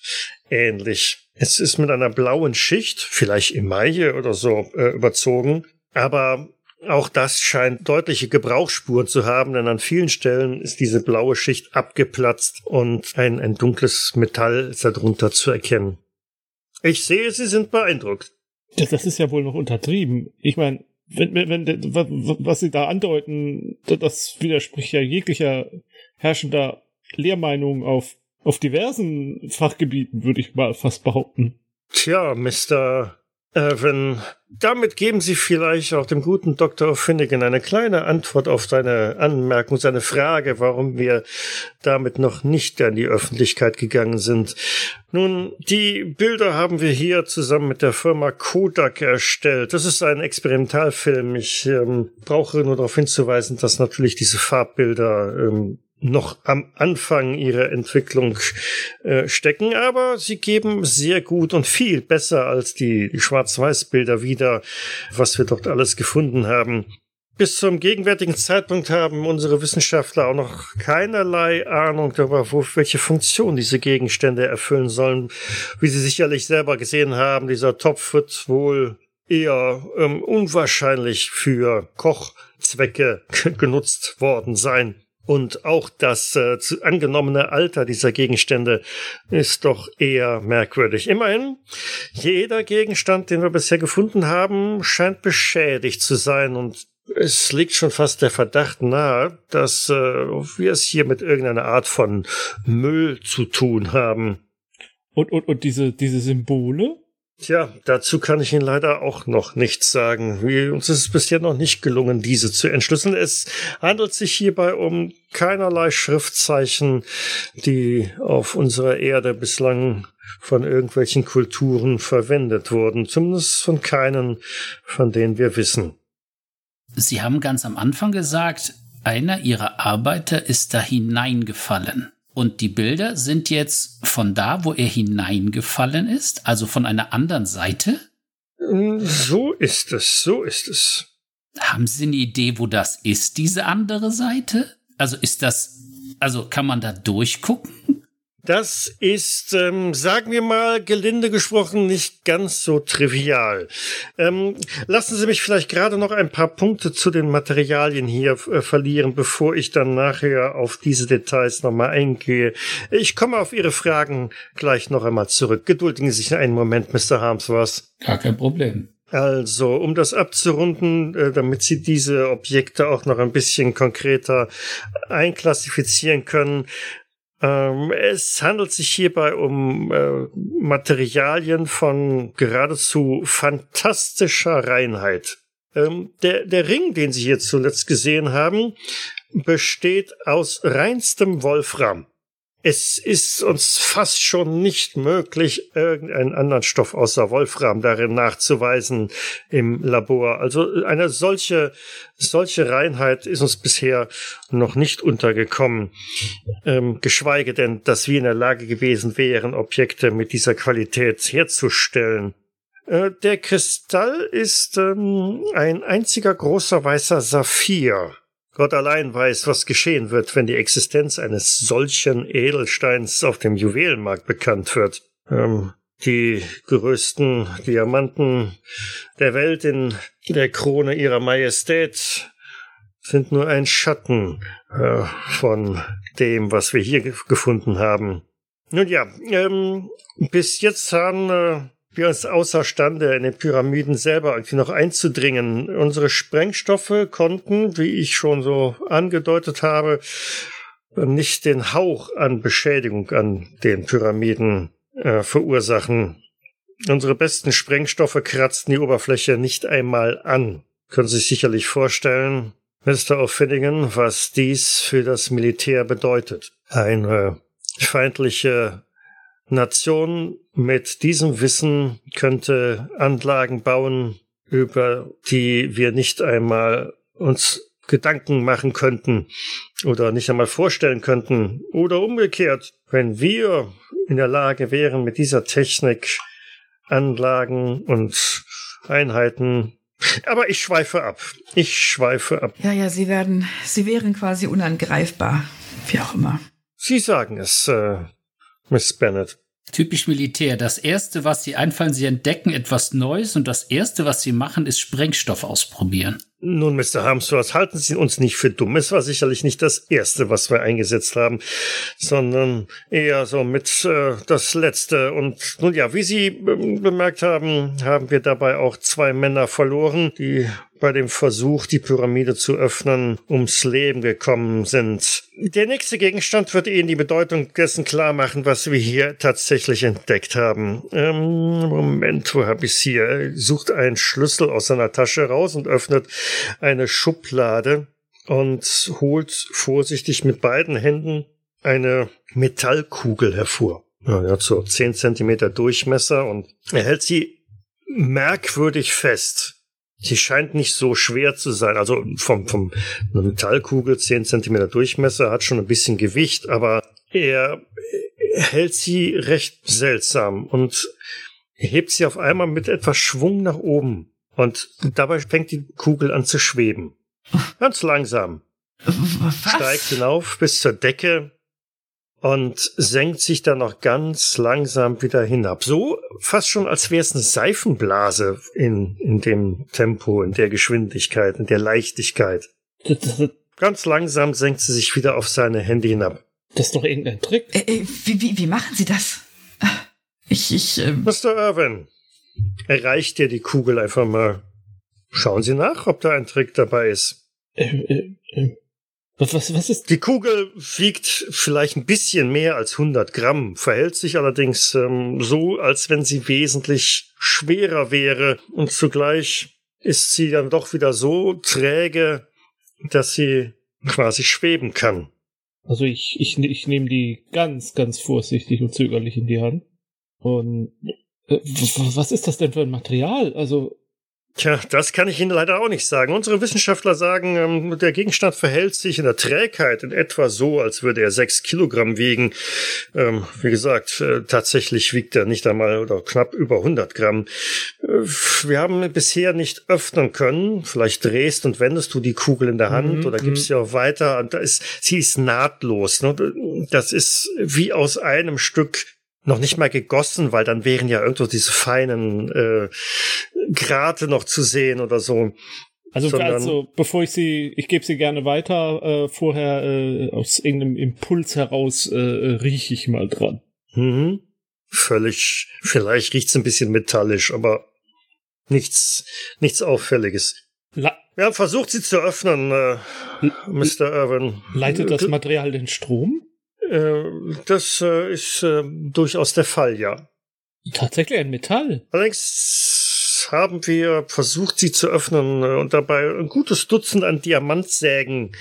ähnlich. Es ist mit einer blauen Schicht, vielleicht Emaille oder so, äh, überzogen. Aber auch das scheint deutliche Gebrauchsspuren zu haben, denn an vielen Stellen ist diese blaue Schicht abgeplatzt und ein, ein dunkles Metall ist darunter zu erkennen. Ich sehe, Sie sind beeindruckt. Das, das ist ja wohl noch untertrieben. Ich meine, wenn, wenn, wenn, was Sie da andeuten, das widerspricht ja jeglicher herrschender Lehrmeinung auf auf diversen Fachgebieten, würde ich mal fast behaupten. Tja, Mr. Wenn, damit geben Sie vielleicht auch dem guten Dr. Finnegan eine kleine Antwort auf seine Anmerkung, seine Frage, warum wir damit noch nicht an die Öffentlichkeit gegangen sind. Nun, die Bilder haben wir hier zusammen mit der Firma Kodak erstellt. Das ist ein Experimentalfilm. Ich ähm, brauche nur darauf hinzuweisen, dass natürlich diese Farbbilder ähm, noch am Anfang ihrer Entwicklung äh, stecken, aber sie geben sehr gut und viel besser als die, Schwarz-Weiß-Bilder wieder, was wir dort alles gefunden haben. Bis zum gegenwärtigen Zeitpunkt haben unsere Wissenschaftler auch noch keinerlei Ahnung darüber, wo, welche Funktion diese Gegenstände erfüllen sollen. Wie Sie sicherlich selber gesehen haben, dieser Topf wird wohl eher ähm, unwahrscheinlich für Kochzwecke genutzt worden sein. Und auch das äh, angenommene Alter dieser Gegenstände ist doch eher merkwürdig. Immerhin, jeder Gegenstand, den wir bisher gefunden haben, scheint beschädigt zu sein und es liegt schon fast der Verdacht nahe, dass äh, wir es hier mit irgendeiner Art von Müll zu tun haben. Und, und, und diese, diese Symbole? Tja, dazu kann ich Ihnen leider auch noch nichts sagen. Wir, uns ist es bisher noch nicht gelungen, diese zu entschlüsseln. Es handelt sich hierbei um keinerlei Schriftzeichen, die auf unserer Erde bislang von irgendwelchen Kulturen verwendet wurden. Zumindest von keinen, von denen wir wissen. Sie haben ganz am Anfang gesagt, einer Ihrer Arbeiter ist da hineingefallen. Und die Bilder sind jetzt von da, wo er hineingefallen ist, also von einer anderen Seite? So ist es, so ist es. Haben Sie eine Idee, wo das ist, diese andere Seite? Also ist das, also kann man da durchgucken? Das ist, ähm, sagen wir mal, gelinde gesprochen, nicht ganz so trivial. Ähm, lassen Sie mich vielleicht gerade noch ein paar Punkte zu den Materialien hier äh, verlieren, bevor ich dann nachher auf diese Details nochmal eingehe. Ich komme auf Ihre Fragen gleich noch einmal zurück. Geduldigen Sie sich einen Moment, Mr. Harmsworth. Gar kein Problem. Also, um das abzurunden, äh, damit Sie diese Objekte auch noch ein bisschen konkreter einklassifizieren können, es handelt sich hierbei um äh, Materialien von geradezu fantastischer Reinheit. Ähm, der, der Ring, den Sie hier zuletzt gesehen haben, besteht aus reinstem Wolfram. Es ist uns fast schon nicht möglich, irgendeinen anderen Stoff außer Wolfram darin nachzuweisen im Labor. Also eine solche, solche Reinheit ist uns bisher noch nicht untergekommen. Ähm, geschweige denn, dass wir in der Lage gewesen wären, Objekte mit dieser Qualität herzustellen. Äh, der Kristall ist ähm, ein einziger großer weißer Saphir. Gott allein weiß, was geschehen wird, wenn die Existenz eines solchen Edelsteins auf dem Juwelenmarkt bekannt wird. Ähm, die größten Diamanten der Welt in der Krone ihrer Majestät sind nur ein Schatten äh, von dem, was wir hier gefunden haben. Nun ja, ähm, bis jetzt haben äh, wir uns außerstande, in den Pyramiden selber irgendwie noch einzudringen. Unsere Sprengstoffe konnten, wie ich schon so angedeutet habe, nicht den Hauch an Beschädigung an den Pyramiden äh, verursachen. Unsere besten Sprengstoffe kratzten die Oberfläche nicht einmal an. Können Sie sich sicherlich vorstellen, Mr. O'Finnigan, was dies für das Militär bedeutet. Eine feindliche Nation mit diesem Wissen könnte Anlagen bauen, über die wir nicht einmal uns Gedanken machen könnten oder nicht einmal vorstellen könnten. Oder umgekehrt, wenn wir in der Lage wären, mit dieser Technik Anlagen und Einheiten. Aber ich schweife ab. Ich schweife ab. Ja, ja, sie werden, sie wären quasi unangreifbar. Wie auch immer. Sie sagen es, äh, Miss Bennett. Typisch Militär. Das erste, was sie einfallen, sie entdecken etwas Neues und das erste, was sie machen, ist Sprengstoff ausprobieren. Nun, Mr. Harmsworth, halten Sie uns nicht für dumm. Es war sicherlich nicht das Erste, was wir eingesetzt haben, sondern eher so mit äh, das Letzte. Und nun ja, wie Sie äh, bemerkt haben, haben wir dabei auch zwei Männer verloren, die bei dem Versuch, die Pyramide zu öffnen, ums Leben gekommen sind. Der nächste Gegenstand wird Ihnen die Bedeutung dessen klar machen, was wir hier tatsächlich entdeckt haben. Ähm, Moment, wo habe ich's hier? Er sucht einen Schlüssel aus seiner Tasche raus und öffnet eine Schublade und holt vorsichtig mit beiden Händen eine Metallkugel hervor. Ja, hat so 10 Zentimeter Durchmesser und er hält sie merkwürdig fest. Sie scheint nicht so schwer zu sein. Also vom, vom Metallkugel, 10 Zentimeter Durchmesser, hat schon ein bisschen Gewicht, aber er hält sie recht seltsam und hebt sie auf einmal mit etwas Schwung nach oben. Und dabei fängt die Kugel an zu schweben. Ganz langsam. Was? Steigt hinauf bis zur Decke und senkt sich dann noch ganz langsam wieder hinab. So fast schon, als wäre es eine Seifenblase in, in dem Tempo, in der Geschwindigkeit, in der Leichtigkeit. Das, das, Ganz langsam senkt sie sich wieder auf seine Hände hinab. das ist doch irgendein Trick. Äh, äh, wie, wie, wie machen Sie das? Ich, ich, ähm, Mr. Irwin, erreicht dir die Kugel einfach mal. Schauen Sie nach, ob da ein Trick dabei ist. Äh, äh, äh, was, was, was ist? Die Kugel wiegt vielleicht ein bisschen mehr als 100 Gramm, verhält sich allerdings ähm, so, als wenn sie wesentlich schwerer wäre und zugleich ist sie dann doch wieder so träge, dass sie quasi schweben kann. Also ich, ich, ich nehme die ganz, ganz vorsichtig und zögerlich in die Hand. Und was ist das denn für ein Material? Also, Tja, das kann ich Ihnen leider auch nicht sagen. Unsere Wissenschaftler sagen, ähm, der Gegenstand verhält sich in der Trägheit in etwa so, als würde er sechs Kilogramm wiegen. Ähm, wie gesagt, äh, tatsächlich wiegt er nicht einmal oder knapp über 100 Gramm. Äh, wir haben bisher nicht öffnen können. Vielleicht drehst und wendest du die Kugel in der Hand Mhm, oder gibst sie auch weiter. Und da ist, sie ist nahtlos. Ne? Das ist wie aus einem Stück noch nicht mal gegossen, weil dann wären ja irgendwo diese feinen äh, Grate noch zu sehen oder so. also, Sondern- also bevor ich sie, ich gebe sie gerne weiter, äh, vorher äh, aus irgendeinem Impuls heraus äh, äh, rieche ich mal dran. Mhm. Völlig, vielleicht riecht's ein bisschen metallisch, aber nichts, nichts Auffälliges. La Wir haben versucht, sie zu öffnen, äh, Mr. Irwin. leitet das Material den Strom? Äh, das äh, ist äh, durchaus der Fall, ja. Tatsächlich ein Metall. Allerdings haben wir versucht, sie zu öffnen äh, und dabei ein gutes Dutzend an Diamantsägen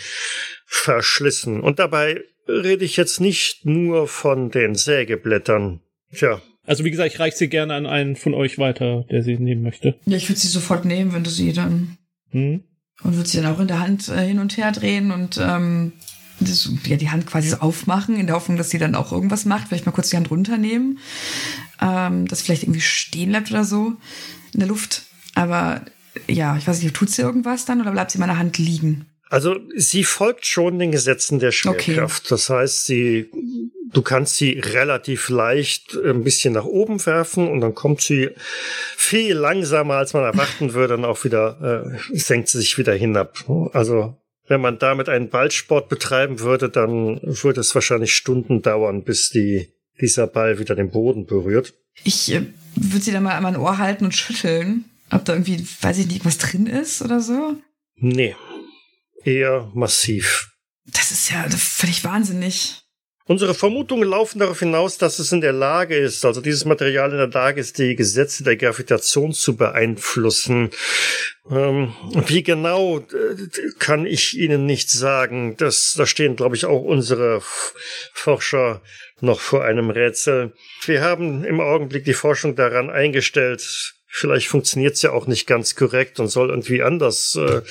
verschlissen. Und dabei rede ich jetzt nicht nur von den Sägeblättern. Tja, Also wie gesagt, ich reiche sie gerne an einen von euch weiter, der sie nehmen möchte. ja, ich würde sie sofort nehmen, wenn du sie dann Hm? und würde sie dann auch in der Hand äh, hin und her drehen und ähm, das, ja, die Hand quasi so aufmachen, in der Hoffnung, dass sie dann auch irgendwas macht. Vielleicht mal kurz die Hand runternehmen, ähm, dass vielleicht irgendwie stehen bleibt oder so in der Luft. Aber ja, ich weiß nicht, tut sie irgendwas dann oder bleibt sie in meiner Hand liegen? Also sie folgt schon den Gesetzen der Okay. Schwerkraft. Das heißt, sie, du kannst sie relativ leicht ein bisschen nach oben werfen und dann kommt sie viel langsamer, als man erwarten würde, dann auch wieder äh, senkt sie sich wieder hinab. Also wenn man damit einen Ballsport betreiben würde, dann würde es wahrscheinlich Stunden dauern, bis die dieser Ball wieder den Boden berührt. Ich äh, würde sie dann mal an mein Ohr halten und schütteln, ob da irgendwie, weiß ich nicht, was drin ist oder so. Nee, eher massiv. Das ist ja völlig wahnsinnig. Unsere Vermutungen laufen darauf hinaus, dass es in der Lage ist, also dieses Material in der Lage ist, die Gesetze der Gravitation zu beeinflussen. Ähm, wie genau, äh, kann ich Ihnen nicht sagen. Das, da stehen, glaube ich, auch unsere Forscher noch vor einem Rätsel. Wir haben im Augenblick die Forschung daran eingestellt. Vielleicht funktioniert es ja auch nicht ganz korrekt und soll irgendwie anders äh,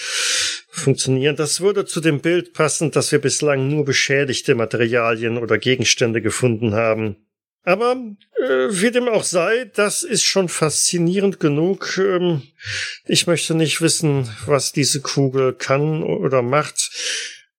funktionieren. Das würde zu dem Bild passen, dass wir bislang nur beschädigte Materialien oder Gegenstände gefunden haben. Aber äh, wie dem auch sei, das ist schon faszinierend genug. Ähm, ich möchte nicht wissen, was diese Kugel kann oder macht,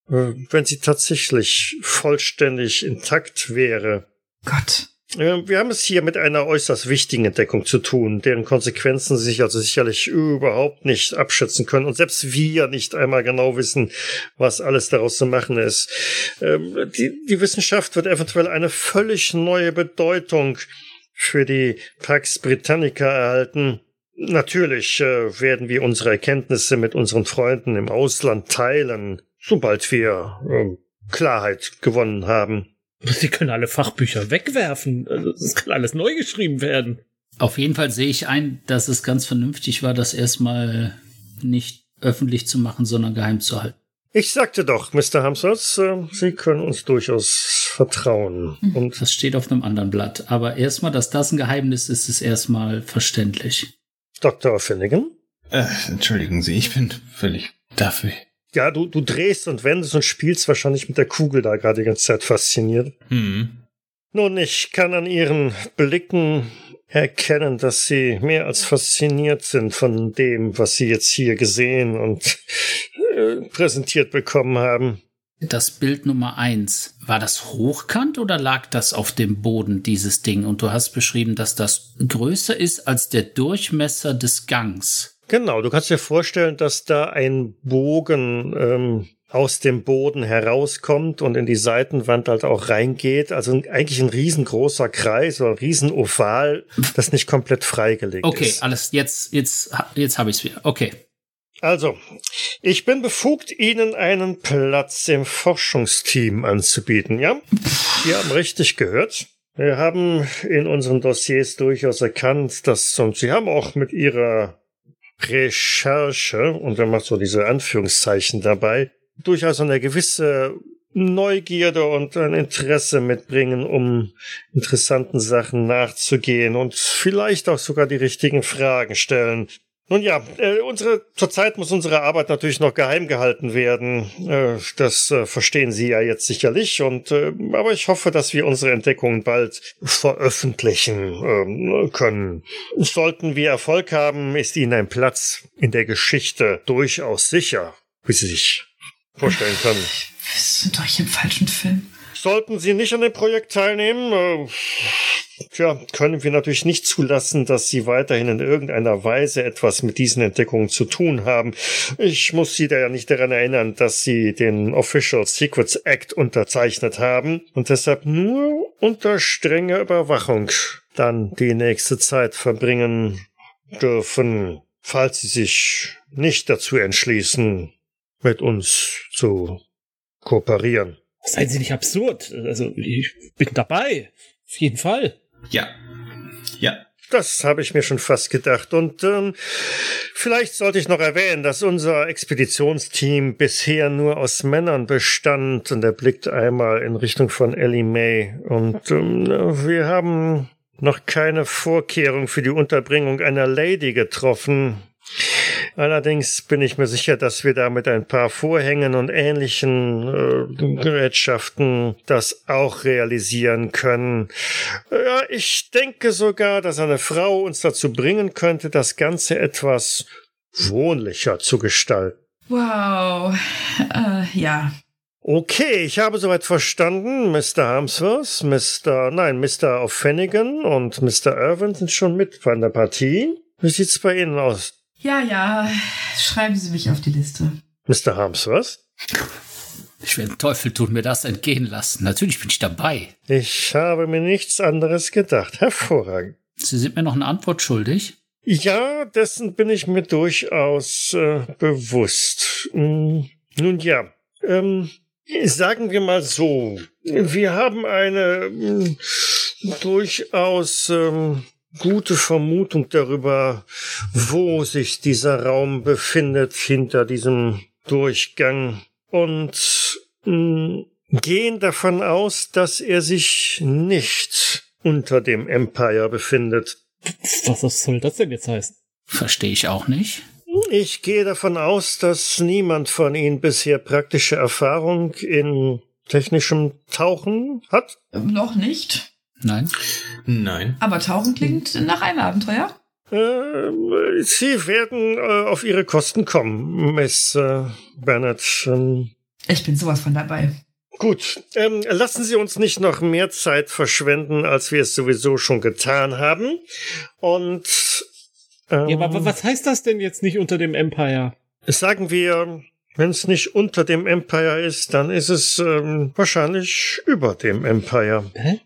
äh, wenn sie tatsächlich vollständig intakt wäre. Gott. Äh, Wir haben es hier mit einer äußerst wichtigen Entdeckung zu tun, deren Konsequenzen Sie sich also sicherlich überhaupt nicht abschätzen können und selbst wir nicht einmal genau wissen, was alles daraus zu machen ist. Ähm, Die, die Wissenschaft wird eventuell eine völlig neue Bedeutung für die Pax Britannica erhalten. Natürlich äh, werden wir unsere Erkenntnisse mit unseren Freunden im Ausland teilen, sobald wir ähm, Klarheit gewonnen haben. Sie können alle Fachbücher wegwerfen. Also, Es kann alles neu geschrieben werden. Auf jeden Fall sehe ich ein, dass es ganz vernünftig war, das erstmal nicht öffentlich zu machen, sondern geheim zu halten. Ich sagte doch, Mr. Hamsworth, äh, Sie können uns durchaus vertrauen. Und Das steht auf einem anderen Blatt. Aber erstmal, dass das ein Geheimnis ist, ist erstmal verständlich. Dr. Finnegan? Äh, entschuldigen Sie, ich bin völlig dafür. Ja, du, du drehst und wendest und spielst wahrscheinlich mit der Kugel da gerade die ganze Zeit fasziniert. Hm. Nun, ich kann an Ihren Blicken erkennen, dass Sie mehr als fasziniert sind von dem, was Sie jetzt hier gesehen und äh, präsentiert bekommen haben. Das Bild Nummer eins, war das hochkant oder lag das auf dem Boden, dieses Ding? Und du hast beschrieben, dass das größer ist als der Durchmesser des Gangs. Genau, du kannst dir vorstellen, dass da ein Bogen ähm, aus dem Boden herauskommt und in die Seitenwand halt auch reingeht. Also eigentlich ein riesengroßer Kreis oder ein Riesenoval, das nicht komplett freigelegt Okay, ist. alles, jetzt, jetzt, jetzt habe ich es wieder. Okay. Also, ich bin befugt, Ihnen einen Platz im Forschungsteam anzubieten, ja? Sie haben richtig gehört. Wir haben in unseren Dossiers durchaus erkannt, dass, und Sie haben auch mit Ihrer Recherche, und er macht so diese Anführungszeichen dabei, durchaus eine gewisse Neugierde und ein Interesse mitbringen, um interessanten Sachen nachzugehen und vielleicht auch sogar die richtigen Fragen stellen. Nun ja, äh, unsere zurzeit muss unsere Arbeit natürlich noch geheim gehalten werden. Äh, das äh, verstehen Sie ja jetzt sicherlich. Und äh, aber ich hoffe, dass wir unsere Entdeckungen bald veröffentlichen ähm, können. Sollten wir Erfolg haben, ist Ihnen ein Platz in der Geschichte durchaus sicher, wie Sie sich vorstellen können. Wir sind doch hier im falschen Film. Sollten Sie nicht an dem Projekt teilnehmen, äh, tja, können wir natürlich nicht zulassen, dass Sie weiterhin in irgendeiner Weise etwas mit diesen Entdeckungen zu tun haben. Ich muss Sie da ja nicht daran erinnern, dass Sie den Official Secrets Act unterzeichnet haben und deshalb nur unter strenger Überwachung dann die nächste Zeit verbringen dürfen, falls Sie sich nicht dazu entschließen, mit uns zu kooperieren. Seien Sie nicht absurd. Also, ich bin dabei. Auf jeden Fall. Ja. Ja. Das habe ich mir schon fast gedacht. Und ähm, vielleicht sollte ich noch erwähnen, dass unser Expeditionsteam bisher nur aus Männern bestand. Und er blickt einmal in Richtung von Ellie May. Und ähm, wir haben noch keine Vorkehrung für die Unterbringung einer Lady getroffen. Allerdings bin ich mir sicher, dass wir da mit ein paar Vorhängen und ähnlichen äh, Gerätschaften das auch realisieren können. Ja, ich denke sogar, dass eine Frau uns dazu bringen könnte, das Ganze etwas wohnlicher zu gestalten. Wow. Äh, ja. Okay, ich habe soweit verstanden. Mr. Harmsworth, Mr. Nein, Mr. O'Fennigan und Mr. Irvin sind schon mit von der Partie. Wie sieht's bei Ihnen aus? Ja, ja. Schreiben Sie mich auf die Liste. Mr. Harmsworth? Ich werde den Teufel tun, mir das entgehen lassen. Natürlich bin ich dabei. Ich habe mir nichts anderes gedacht. Hervorragend. Sie sind mir noch eine Antwort schuldig. Ja, dessen bin ich mir durchaus äh, bewusst. Hm, nun ja, ähm, sagen wir mal so, wir haben eine hm, durchaus ähm, gute Vermutung darüber, wo sich dieser Raum befindet hinter diesem Durchgang und hm, gehen davon aus, dass er sich nicht unter dem Empire befindet. Was, was soll das denn jetzt heißen? Verstehe ich auch nicht. Ich gehe davon aus, dass niemand von Ihnen bisher praktische Erfahrung in technischem Tauchen hat. Ähm, noch nicht. Nein. Nein. Aber Tauchen klingt nach einem Abenteuer. Ähm, Sie werden äh, auf Ihre Kosten kommen, Miss äh, Bennett. Ähm, Ich bin sowas von dabei. Gut, ähm, lassen Sie uns nicht noch mehr Zeit verschwenden, als wir es sowieso schon getan haben. Und ähm, Ja, aber was heißt das denn jetzt nicht unter dem Empire? sagen wir, wenn es nicht unter dem Empire ist, dann ist es ähm, wahrscheinlich über dem Empire. Hä?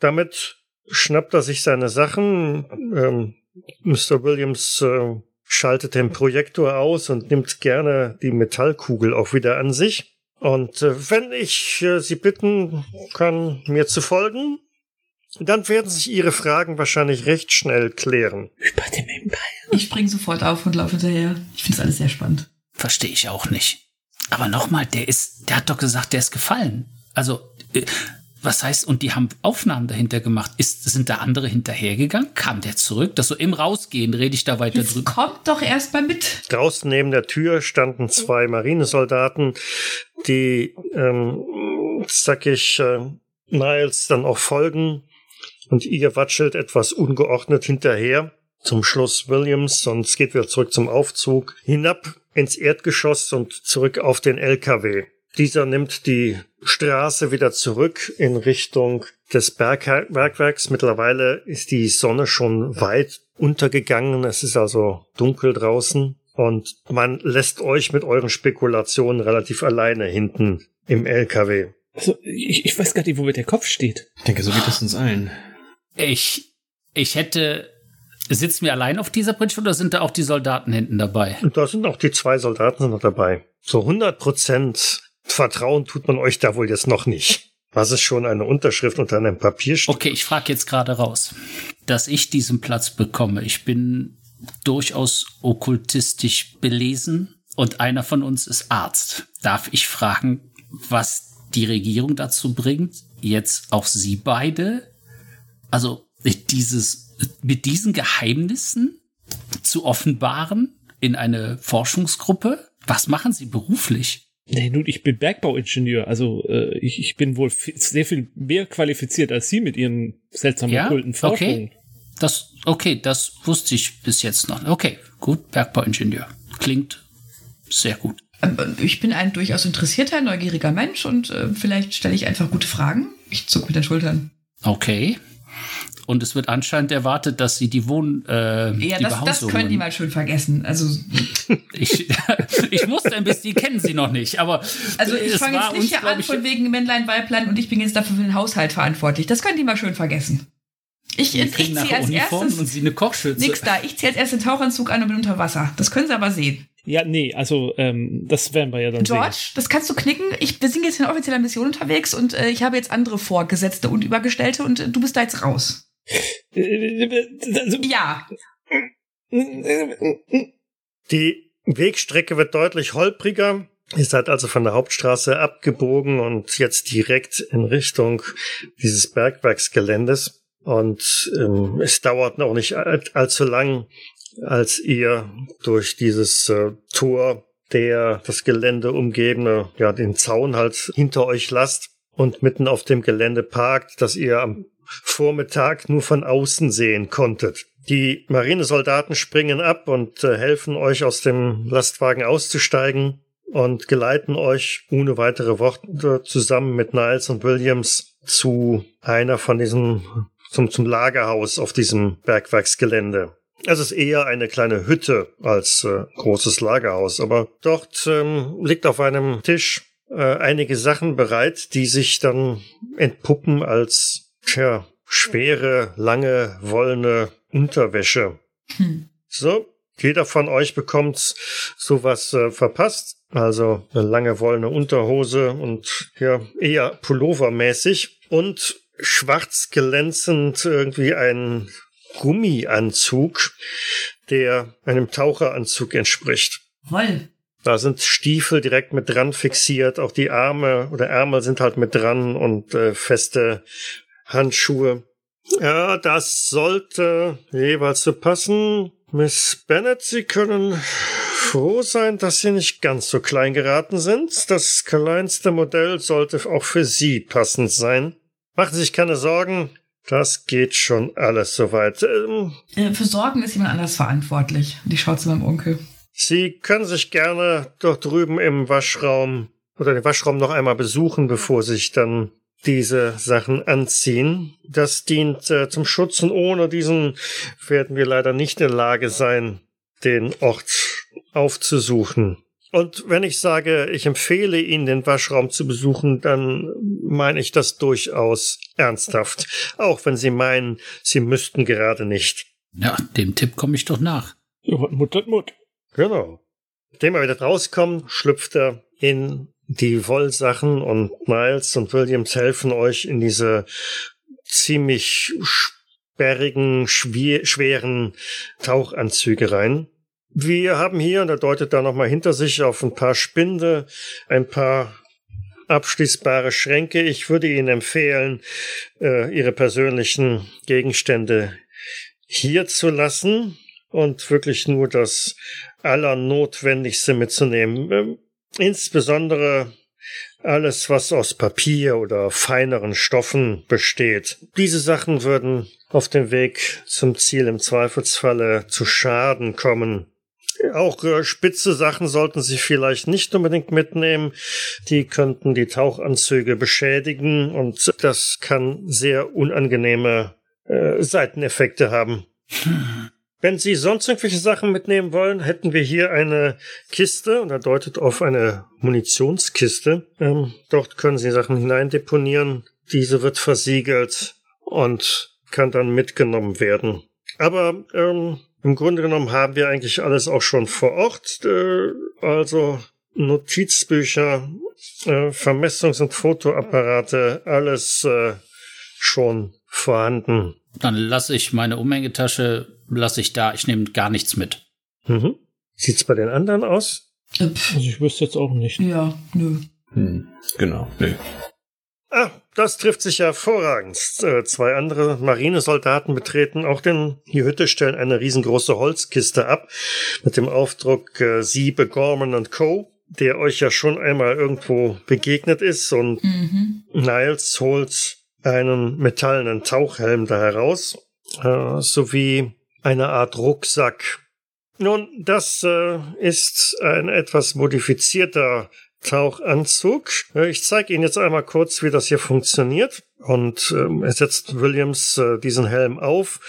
Damit schnappt er sich seine Sachen. Ähm, Mr. Williams äh, schaltet den Projektor aus und nimmt gerne die Metallkugel auch wieder an sich. Und äh, wenn ich äh, Sie bitten kann, mir zu folgen, dann werden sich Ihre Fragen wahrscheinlich recht schnell klären. Über dem Empire? Ich spring sofort auf und laufe hinterher. Ich finde es alles sehr spannend. Verstehe ich auch nicht. Aber nochmal, der ist, der hat doch gesagt, der ist gefallen. Also, äh, was heißt, und die haben Aufnahmen dahinter gemacht. Ist, sind da andere hinterhergegangen? Kam der zurück? Das so im Rausgehen rede ich da weiter Jetzt drüber. kommt doch erst mal mit. Draußen neben der Tür standen zwei Marinesoldaten, die, ähm, sag ich, äh, Niles dann auch folgen. Und ihr watschelt etwas ungeordnet hinterher. Zum Schluss Williams es geht wieder zurück zum Aufzug, hinab ins Erdgeschoss und zurück auf den LKW. Dieser nimmt die Straße wieder zurück in Richtung des Bergwerks. Mittlerweile ist die Sonne schon weit untergegangen. Es ist also dunkel draußen. Und man lässt euch mit euren Spekulationen relativ alleine hinten im LKW. Also, ich, ich weiß gar nicht, wo mir der Kopf steht. Ich denke, so geht es uns allen. Ich, ich hätte, sitzen wir allein auf dieser Bridge oder sind da auch die Soldaten hinten dabei? Da sind auch die zwei Soldaten noch dabei. So 100 Prozent Vertrauen tut man euch da wohl jetzt noch nicht. Was ist schon eine Unterschrift unter einem Papierstück? Okay, ich frage jetzt gerade raus, dass ich diesen Platz bekomme. Ich bin durchaus okkultistisch belesen und einer von uns ist Arzt. Darf ich fragen, was die Regierung dazu bringt, jetzt auch Sie beide, also dieses, mit diesen Geheimnissen zu offenbaren in eine Forschungsgruppe? Was machen Sie beruflich? Nee, nun, ich bin Bergbauingenieur, also äh, ich, ich bin wohl sehr viel mehr qualifiziert als Sie mit Ihren seltsamen Ja, okkulten Forschungen. okay. Das, okay, das wusste ich bis jetzt noch. Okay, gut, Bergbauingenieur. Klingt sehr gut. Ähm, Ich bin ein durchaus interessierter, neugieriger Mensch und äh, vielleicht stelle ich einfach gute Fragen. Ich zuck mit den Schultern. Okay. Und es wird anscheinend erwartet, dass sie die Wohn, äh, Ja, die das, das können die mal schön vergessen. Also, Ich, ich musste ein bisschen, die kennen sie noch nicht, aber also ich fange jetzt nicht uns, hier an ich, von wegen Männlein, Weiblein und ich bin jetzt dafür für den Haushalt verantwortlich. Das können die mal schön vergessen. Ich, ich, ziehe als Uniformen und erstes sie eine Kochschürze. nix da. Ich ziehe als erstes den Tauchanzug an und bin unter Wasser. Das können sie aber sehen. Ja, nee, also ähm, das werden wir ja dann George, das kannst du knicken. Ich, wir sind jetzt in offizieller Mission unterwegs und äh, ich habe jetzt andere Vorgesetzte und Übergestellte und äh, du bist da jetzt raus. Ja, Die Wegstrecke wird deutlich holpriger. Ihr seid also von der Hauptstraße abgebogen und jetzt direkt in Richtung dieses Bergwerksgeländes. Und ähm, es dauert noch nicht all, allzu lang, als ihr durch dieses äh, Tor, der das Gelände umgebene, ja, den Zaun halt hinter euch lasst und mitten auf dem Gelände parkt, das ihr am Vormittag nur von außen sehen konntet. Die Marinesoldaten springen ab und äh, helfen euch aus dem Lastwagen auszusteigen und geleiten euch ohne weitere Worte zusammen mit Niles und Williams zu einer von diesen zum, zum Lagerhaus auf diesem Bergwerksgelände. Es ist eher eine kleine Hütte als äh, großes Lagerhaus, aber dort ähm, liegt auf einem Tisch äh, einige Sachen bereit, die sich dann entpuppen als tja, schwere, lange, wollene Unterwäsche. Hm. So, jeder von euch bekommt sowas äh, verpasst. Also eine lange wollene Unterhose und ja, eher Pullovermäßig und schwarz glänzend irgendwie ein Gummianzug, der einem Taucheranzug entspricht. Woll. Da sind Stiefel direkt mit dran fixiert, auch die Arme oder Ärmel sind halt mit dran und äh, feste Handschuhe. Ja, das sollte jeweils so passen. Miss Bennett, Sie können froh sein, dass Sie nicht ganz so klein geraten sind. Das kleinste Modell sollte auch für Sie passend sein. Machen Sie sich keine Sorgen, das geht schon alles soweit. Ähm, Äh, für Sorgen ist jemand anders verantwortlich. Und ich schaue zu meinem Onkel. Sie können sich gerne dort drüben im Waschraum oder den Waschraum noch einmal besuchen, bevor sie sich dann diese Sachen anziehen. Das dient äh, zum Schutz und ohne diesen werden wir leider nicht in der Lage sein, den Ort aufzusuchen. Und wenn ich sage, ich empfehle Ihnen, den Waschraum zu besuchen, dann meine ich das durchaus ernsthaft. Auch wenn Sie meinen, Sie müssten gerade nicht. Ja, dem Tipp komme ich doch nach. Ja, Mut hat Mut. Genau. Nachdem er wieder rauskommt, schlüpft er in die Wollsachen und Miles und Williams helfen euch in diese ziemlich sperrigen, schweren Tauchanzüge rein. Wir haben hier, und er deutet da nochmal hinter sich auf ein paar Spinde, ein paar abschließbare Schränke. Ich würde Ihnen empfehlen, äh, Ihre persönlichen Gegenstände hier zu lassen und wirklich nur das Allernotwendigste mitzunehmen. Insbesondere alles, was aus Papier oder feineren Stoffen besteht. Diese Sachen würden auf dem Weg zum Ziel im Zweifelsfalle zu Schaden kommen. Auch äh, spitze Sachen sollten Sie vielleicht nicht unbedingt mitnehmen. Die könnten die Tauchanzüge beschädigen und das kann sehr unangenehme äh, Seiteneffekte haben. Wenn Sie sonst irgendwelche Sachen mitnehmen wollen, hätten wir hier eine Kiste und er deutet auf eine Munitionskiste. Ähm, dort können Sie Sachen hineindeponieren. Diese wird versiegelt und kann dann mitgenommen werden. Aber ähm, im Grunde genommen haben wir eigentlich alles auch schon vor Ort. Äh, also Notizbücher, äh, Vermessungs- und Fotoapparate, alles äh, schon vorhanden. Dann lasse ich meine Umhängetasche, lasse ich da. Ich nehme gar nichts mit. Mhm. Sieht's bei den anderen aus? Also ich wüsste jetzt auch nicht. ja, nö. Hm, genau. Nö. Ah, das trifft sich hervorragend. Äh, Zwei andere Marinesoldaten betreten auch den, die Hütte, stellen eine riesengroße Holzkiste ab mit dem Aufdruck äh, Siebe, Gorman und Co., der euch ja schon einmal irgendwo begegnet ist und Mhm. Niles holt einen metallenen Tauchhelm da heraus, äh, sowie eine Art Rucksack. Nun, das äh, ist ein etwas modifizierter Tauchanzug. Äh, Ich zeige Ihnen jetzt einmal kurz, wie das hier funktioniert. Und ähm, er setzt Williams äh, diesen Helm auf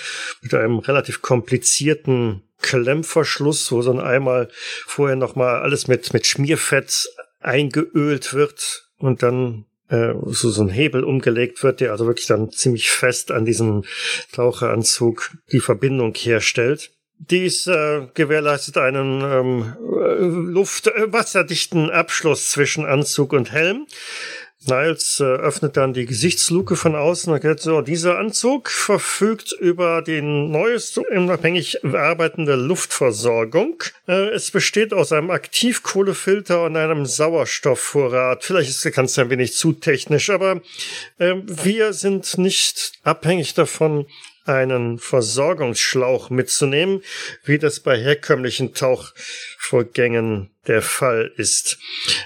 mit einem relativ komplizierten Klemmverschluss, wo dann einmal vorher nochmal alles mit, mit Schmierfett eingeölt wird und dann äh, so, so ein Hebel umgelegt wird, der also wirklich dann ziemlich fest an diesem Taucheranzug die Verbindung herstellt. Dies äh, gewährleistet einen ähm, äh, luft äh, Abschluss zwischen Anzug und Helm. Niles äh, öffnet dann die Gesichtsluke von außen und sagt so, dieser Anzug verfügt über die neueste unabhängig arbeitende Luftversorgung. Äh, es besteht aus einem Aktivkohlefilter und einem Sauerstoffvorrat. Vielleicht ist das Ganze ein wenig zu technisch, aber äh, wir sind nicht abhängig davon, einen Versorgungsschlauch mitzunehmen, wie das bei herkömmlichen Tauchvorgängen der Fall ist.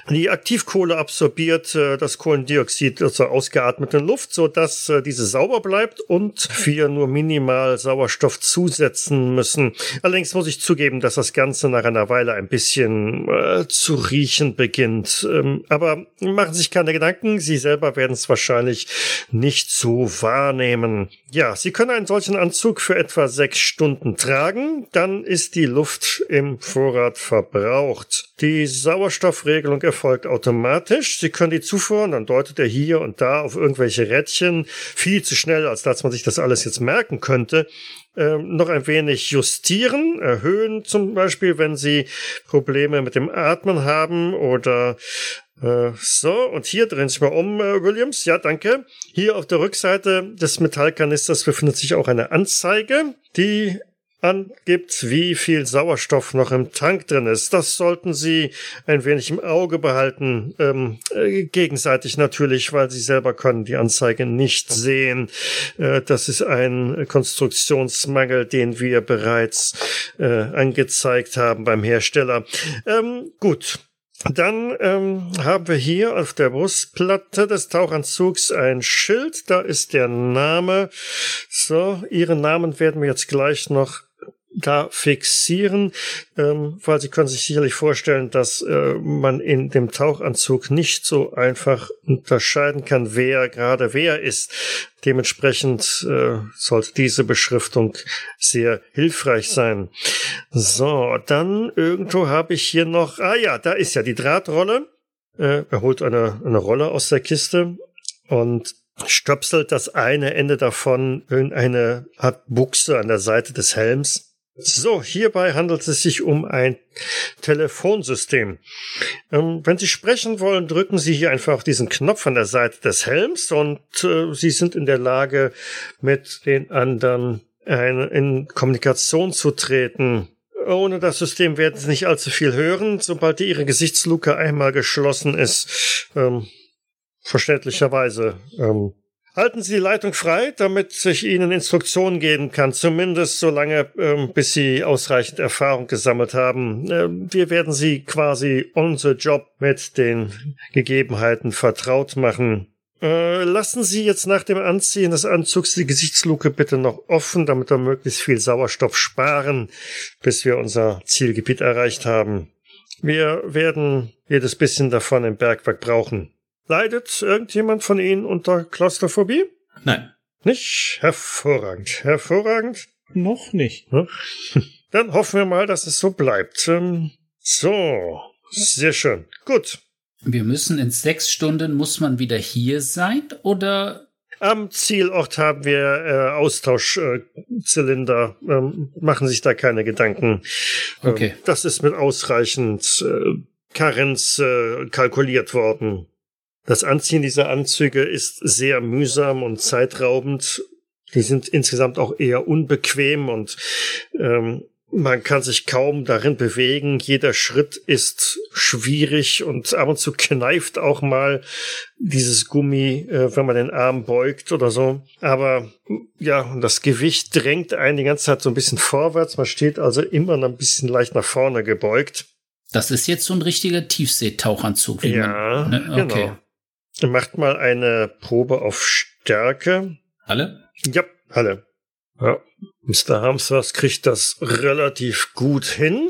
Die Aktivkohle absorbiert äh, das Kohlendioxid aus der ausgeatmeten Luft, so äh, diese sauber bleibt und wir nur minimal Sauerstoff zusetzen müssen. Allerdings muss ich zugeben, dass das Ganze nach einer Weile ein bisschen äh, zu riechen beginnt. Ähm, aber machen Sie sich keine Gedanken, Sie selber werden es wahrscheinlich nicht so wahrnehmen. Ja, Sie können einen solchen Anzug für etwa sechs Stunden tragen, dann ist die Luft im Vorrat verbraucht. Die Sauerstoffregelung erfolgt automatisch. Sie können die Zufuhr, und dann deutet er hier und da auf irgendwelche Rädchen viel zu schnell, als dass man sich das alles jetzt merken könnte, ähm, noch ein wenig justieren, erhöhen zum Beispiel, wenn Sie Probleme mit dem Atmen haben oder äh, so, und hier drehen Sie sich mal um, äh, Williams. Ja, danke. Hier auf der Rückseite des Metallkanisters befindet sich auch eine Anzeige, die angibt, wie viel Sauerstoff noch im Tank drin ist. Das sollten Sie ein wenig im Auge behalten, ähm, äh, gegenseitig natürlich, weil Sie selber können die Anzeige nicht sehen. Äh, das ist ein Konstruktionsmangel, den wir bereits äh, angezeigt haben beim Hersteller. Ähm, gut. Dann ähm, haben wir hier auf der Brustplatte des Tauchanzugs ein Schild. Da ist der Name. So, Ihren Namen werden wir jetzt gleich noch da fixieren, ähm, weil Sie können sich sicherlich vorstellen, dass äh, man in dem Tauchanzug nicht so einfach unterscheiden kann, wer gerade wer ist. Dementsprechend äh, sollte diese Beschriftung sehr hilfreich sein. So, dann irgendwo habe ich hier noch, ah ja, da ist ja die Drahtrolle. Äh, er holt eine, eine Rolle aus der Kiste und stöpselt das eine Ende davon in eine Art Buchse an der Seite des Helms. So, hierbei handelt es sich um ein Telefonsystem. Ähm, wenn Sie sprechen wollen, drücken Sie hier einfach diesen Knopf an der Seite des Helms und äh, Sie sind in der Lage, mit den anderen eine, in Kommunikation zu treten. Ohne das System werden Sie nicht allzu viel hören. Sobald Ihre Gesichtsluke einmal geschlossen ist, ähm, verständlicherweise. Ähm, halten Sie die Leitung frei, damit ich Ihnen Instruktionen geben kann, zumindest solange, ähm, bis Sie ausreichend Erfahrung gesammelt haben. Ähm, wir werden Sie quasi the job mit den Gegebenheiten vertraut machen. Äh, lassen Sie jetzt nach dem Anziehen des Anzugs die Gesichtsluke bitte noch offen, damit wir möglichst viel Sauerstoff sparen, bis wir unser Zielgebiet erreicht haben. Wir werden jedes bisschen davon im Bergwerk brauchen. Leidet irgendjemand von Ihnen unter Klaustrophobie? Nein. Nicht? Hervorragend. Hervorragend. Noch nicht. Dann hoffen wir mal, dass es so bleibt. Ähm, so. Sehr schön. Gut. Wir müssen in sechs Stunden, muss man wieder hier sein oder? Am Zielort haben wir äh, Austauschzylinder. Äh, ähm, machen sich da keine Gedanken. Ähm, Okay. Das ist mit ausreichend äh, Karenz äh, kalkuliert worden. Das Anziehen dieser Anzüge ist sehr mühsam und zeitraubend. Die sind insgesamt auch eher unbequem und ähm, man kann sich kaum darin bewegen. Jeder Schritt ist schwierig und ab und zu kneift auch mal dieses Gummi, äh, wenn man den Arm beugt oder so. Aber ja, und das Gewicht drängt einen die ganze Zeit so ein bisschen vorwärts. Man steht also immer ein bisschen leicht nach vorne gebeugt. Das ist jetzt so ein richtiger Tiefseetauchanzug. wie Ja, man, ne? Okay. genau. Macht mal eine Probe auf Stärke. Alle? Ja, Halle. Ja. Mr. Harmsworth kriegt das relativ gut hin,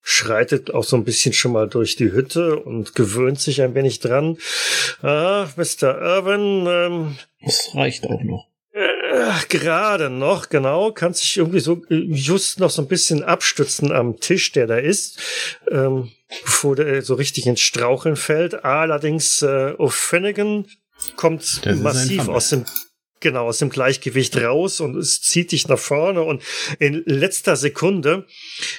schreitet auch so ein bisschen schon mal durch die Hütte und gewöhnt sich ein wenig dran. Ah, Mr. Irwin, ähm, Das reicht auch noch. Äh, gerade noch, genau, kann sich irgendwie so äh, just noch so ein bisschen abstützen am Tisch, der da ist, ähm, bevor der so richtig ins Straucheln fällt. Allerdings, äh, O'Finnigan kommt Das massiv aus dem genau aus dem Gleichgewicht raus und es zieht dich nach vorne und in letzter Sekunde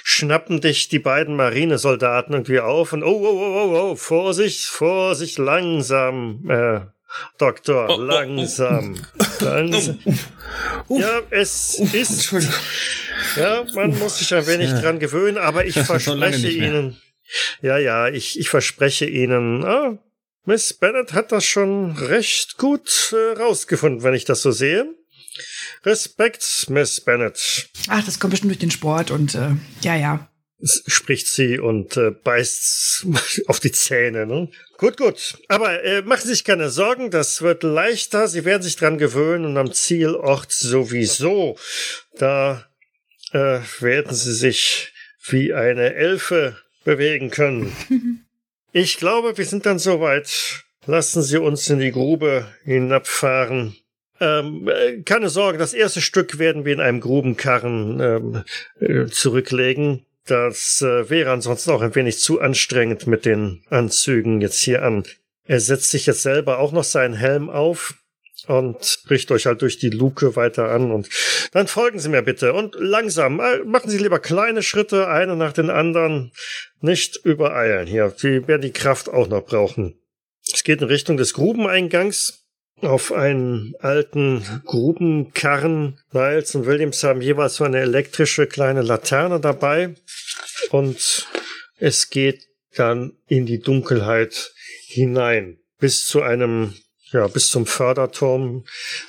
schnappen dich die beiden Marinesoldaten irgendwie auf und oh oh oh oh, oh Vorsicht Vorsicht langsam äh, Doktor Oh, oh, oh. langsam langsam ja es ist Entschuldigung. ja, man muss sich ein wenig dran gewöhnen, aber ich verspreche. Ihnen, ja, ja, ich, ich verspreche Ihnen, ah, Miss Bennett hat das schon recht gut äh, rausgefunden, wenn ich das so sehe. Respekt, Miss Bennett, Ach, das kommt bestimmt durch den Sport und äh, ja, ja. spricht sie und äh, beißt auf die Zähne. Ne? Gut, gut. Aber äh, machen Sie sich keine Sorgen, das wird leichter. Sie werden sich dran gewöhnen und am Zielort sowieso. Da äh, werden Sie sich wie eine Elfe bewegen können. ich glaube, wir sind dann soweit. Lassen Sie uns in die Grube hinabfahren. Ähm, äh, keine Sorge, das erste Stück werden wir in einem Grubenkarren ähm, äh, zurücklegen. Das äh, wäre ansonsten auch ein wenig zu anstrengend mit den Anzügen jetzt hier an. Er setzt sich jetzt selber auch noch seinen Helm auf und bricht euch halt durch die Luke weiter an und dann folgen Sie mir bitte und langsam. Äh, Machen Sie lieber kleine Schritte, eine nach den anderen. Nicht übereilen hier. Sie werden die Kraft auch noch brauchen. Es geht in Richtung des Grubeneingangs. Auf einen alten Grubenkarren. Niles und Williams haben jeweils so eine elektrische kleine Laterne dabei. Und es geht dann in die Dunkelheit hinein. Bis zu einem, ja, bis zum Förderturm,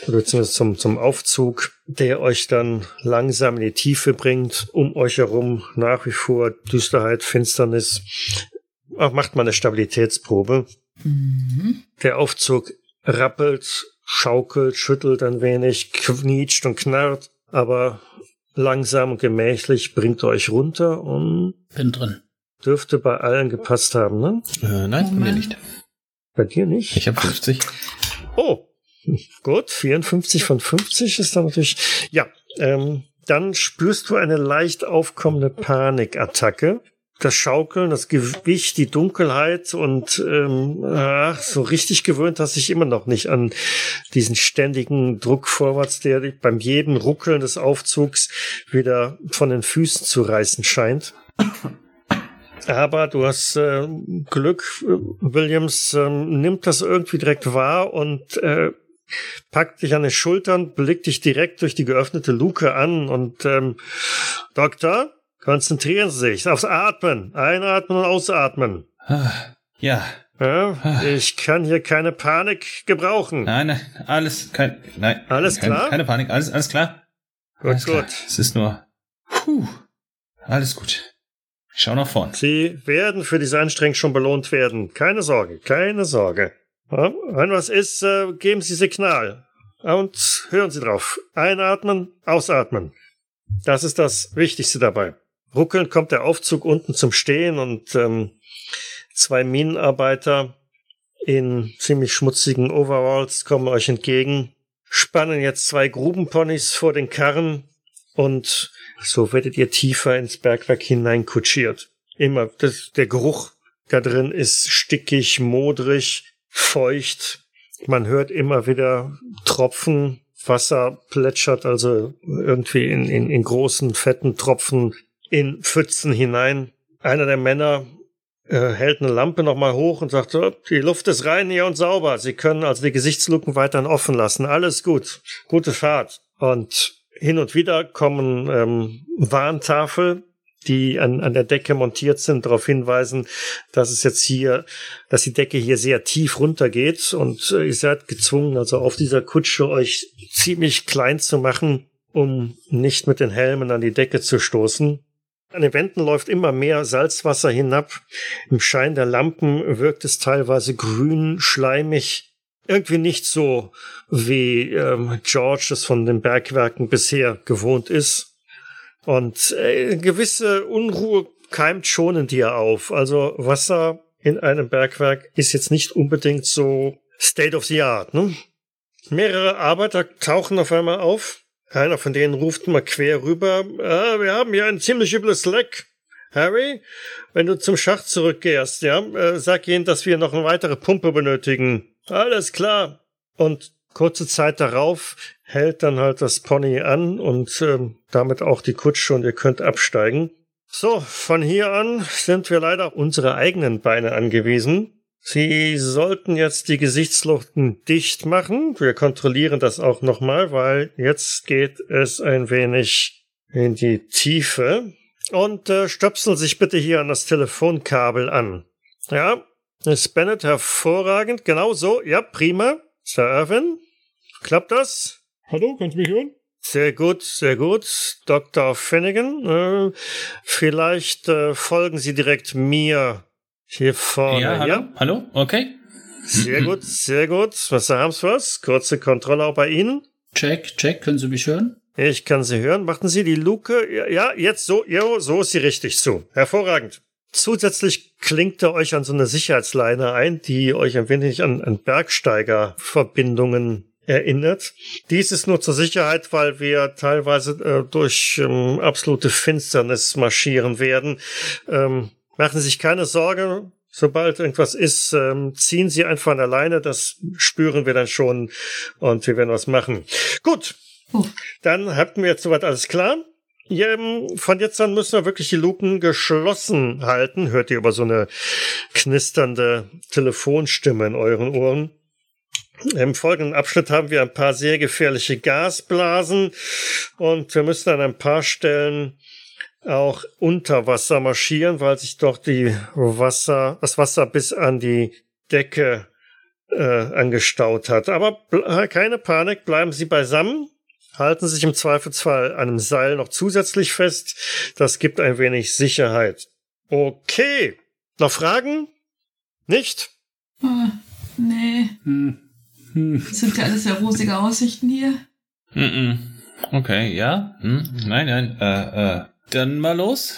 beziehungsweise zum, zum Aufzug, der euch dann langsam in die Tiefe bringt. Um euch herum nach wie vor Düsterheit, Finsternis. Ach, macht mal eine Stabilitätsprobe. Mhm. Der Aufzug rappelt, schaukelt, schüttelt ein wenig, knietscht und knarrt, aber langsam und gemächlich bringt er euch runter und Bin drin. dürfte bei allen gepasst haben, ne? Äh, nein, bei mir nicht. Bei dir nicht? Ich habe 50. Oh, gut, 54 von 50 ist dann natürlich. Ja, ähm, dann spürst du eine leicht aufkommende Panikattacke. Das Schaukeln, das Gewicht, die Dunkelheit und ähm, ach, so richtig gewöhnt hast dich immer noch nicht an diesen ständigen Druck vorwärts, der dich beim jedem Ruckeln des Aufzugs wieder von den Füßen zu reißen scheint. Aber du hast äh, Glück, äh, Williams ähm, nimmt das irgendwie direkt wahr und äh, packt dich an den Schultern, blickt dich direkt durch die geöffnete Luke an und ähm, Doktor, konzentrieren Sie sich aufs Atmen. Einatmen und ausatmen. Ah, Ja, Ja, ich kann hier keine Panik gebrauchen. nein, nein, alles, kein, nein. Alles keine, klar? Keine Panik, alles, alles klar. Gut, alles klar. gut. Es ist nur, puh, alles gut. Ich schau nach vorn. Sie werden für diese Anstrengung schon belohnt werden. Keine Sorge, keine Sorge. Wenn was ist, äh, geben Sie Signal. Und hören Sie drauf. Einatmen, ausatmen. Das ist das Wichtigste dabei. Ruckelnd kommt der Aufzug unten zum Stehen und ähm, zwei Minenarbeiter in ziemlich schmutzigen Overalls kommen euch entgegen, spannen jetzt zwei Grubenponys vor den Karren und so werdet ihr tiefer ins Bergwerk hineinkutschiert. Immer, das, der Geruch da drin ist stickig, modrig, feucht. Man hört immer wieder Tropfen, Wasser plätschert also irgendwie in, in, in großen, fetten Tropfen in Pfützen hinein. Einer der Männer äh, hält eine Lampe nochmal hoch und sagt, so, die Luft ist rein hier und sauber. Sie können also die Gesichtsluken weiterhin offen lassen. Alles gut. Gute Fahrt. Und hin und wieder kommen ähm, Warntafel, die an, an der Decke montiert sind, darauf hinweisen, dass es jetzt hier, dass die Decke hier sehr tief runtergeht und äh, ihr seid gezwungen, also auf dieser Kutsche euch ziemlich klein zu machen, um nicht mit den Helmen an die Decke zu stoßen. An den Wänden läuft immer mehr Salzwasser hinab. Im Schein der Lampen wirkt es teilweise grün, schleimig. Irgendwie nicht so, wie ähm, George es von den Bergwerken bisher gewohnt ist. Und äh, gewisse Unruhe keimt schon in dir auf. Also Wasser in einem Bergwerk ist jetzt nicht unbedingt so State of the Art. Ne? Mehrere Arbeiter tauchen auf einmal auf. Einer von denen ruft mal quer rüber, ah, wir haben hier ein ziemlich übles Leck. Harry, wenn du zum Schacht zurückkehrst, ja, äh, sag ihnen, dass wir noch eine weitere Pumpe benötigen. Alles klar. Und kurze Zeit darauf hält dann halt das Pony an und ähm, damit auch die Kutsche und ihr könnt absteigen. So, von hier an sind wir leider auf unsere eigenen Beine angewiesen. Sie sollten jetzt die Gesichtsluchten dicht machen. Wir kontrollieren das auch nochmal, weil jetzt geht es ein wenig in die Tiefe. Und äh, stöpseln sich bitte hier an das Telefonkabel an. Ja, ist Bennett hervorragend. Genau so. Ja, prima. Sir Irwin, klappt das? Hallo, kannst du mich hören? Sehr gut, sehr gut. Dr. Finnegan, äh, vielleicht äh, folgen Sie direkt mir hier vorne. Ja, hallo, hallo, okay. Sehr gut, sehr gut. Was haben Sie was? Kurze Kontrolle auch bei Ihnen. Check, check, können Sie mich hören? Ich kann Sie hören. Machten Sie die Luke. Ja, Ja, jetzt so, jo, so ist sie richtig zu. Hervorragend. Zusätzlich klingt er euch an so eine Sicherheitsleine ein, die euch ein wenig an, an Bergsteigerverbindungen erinnert. Dies ist nur zur Sicherheit, weil wir teilweise äh, durch ähm, absolute Finsternis marschieren werden. Ähm, machen Sie sich keine Sorge. Sobald irgendwas ist, ähm, ziehen Sie einfach an der Leine. Das spüren wir dann schon und wir werden was machen. Gut. Oh. Dann hatten wir jetzt soweit alles klar. Ja, ähm, von jetzt an müssen wir wirklich die Luken geschlossen halten. Hört ihr über so eine knisternde Telefonstimme in euren Ohren. Im folgenden Abschnitt haben wir ein paar sehr gefährliche Gasblasen und wir müssen an ein paar Stellen auch unter Wasser marschieren, weil sich doch die Wasser, das Wasser bis an die Decke äh, angestaut hat. Aber bl- keine Panik, bleiben Sie beisammen, halten sich im Zweifelsfall an einem Seil noch zusätzlich fest. Das gibt ein wenig Sicherheit. Okay. Noch Fragen? Nicht? Ah, nee. Hm. Hm. Das sind ja alles sehr rosige Aussichten hier. Mm -mm. Okay, ja. Hm, nein, nein. Äh, äh. Dann mal los.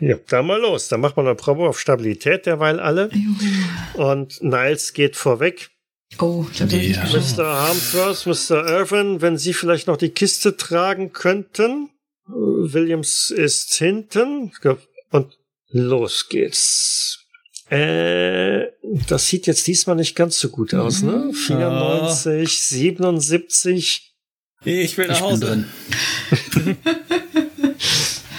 Ja, dann mal los. Dann macht man eine Probe auf Stabilität derweil alle. Juhu. Und Niles geht vorweg. Oh, da bin ich Ja. gespannt. Mr. Harmsworth, Mr. Irvin, wenn Sie vielleicht noch die Kiste tragen könnten. Williams ist hinten. Und los geht's. Äh, das sieht jetzt diesmal nicht ganz so gut aus, ne? 94, 77. Ich will nach Ich bin Hause.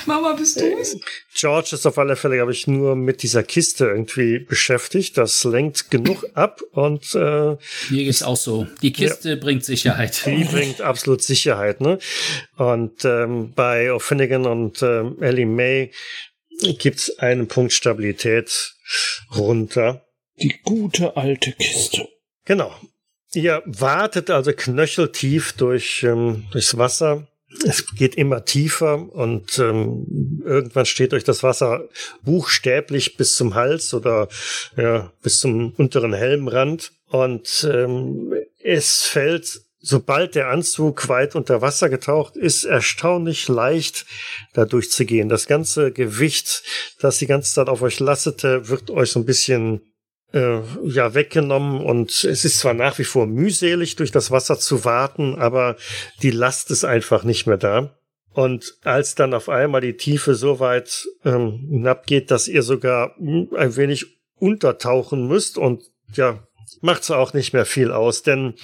Mama, bist du's? George ist auf alle Fälle, glaube ich, nur mit dieser Kiste irgendwie beschäftigt. Das lenkt genug ab und äh, Mir geht's auch so. Die Kiste bringt Sicherheit. die bringt absolut Sicherheit. Ne? Und ähm, bei O'Finnigan und ähm, Ellie May gibt's einen Punkt Stabilität runter. Die gute alte Kiste. Genau. Ihr wartet also knöcheltief durch, ähm, durchs Wasser. Es geht immer tiefer und ähm, irgendwann steht euch das Wasser buchstäblich bis zum Hals oder ja, bis zum unteren Helmrand. Und ähm, es fällt, sobald der Anzug weit unter Wasser getaucht ist, erstaunlich leicht da durchzugehen. Das ganze Gewicht, das die ganze Zeit auf euch lastete, wird euch so ein bisschen äh, ja weggenommen. Und es ist zwar nach wie vor mühselig durch das Wasser zu warten, aber die Last ist einfach nicht mehr da. Und als dann auf einmal die Tiefe so weit ähm, hinabgeht, dass ihr sogar ein wenig untertauchen müsst und ja, macht's auch nicht mehr viel aus, denn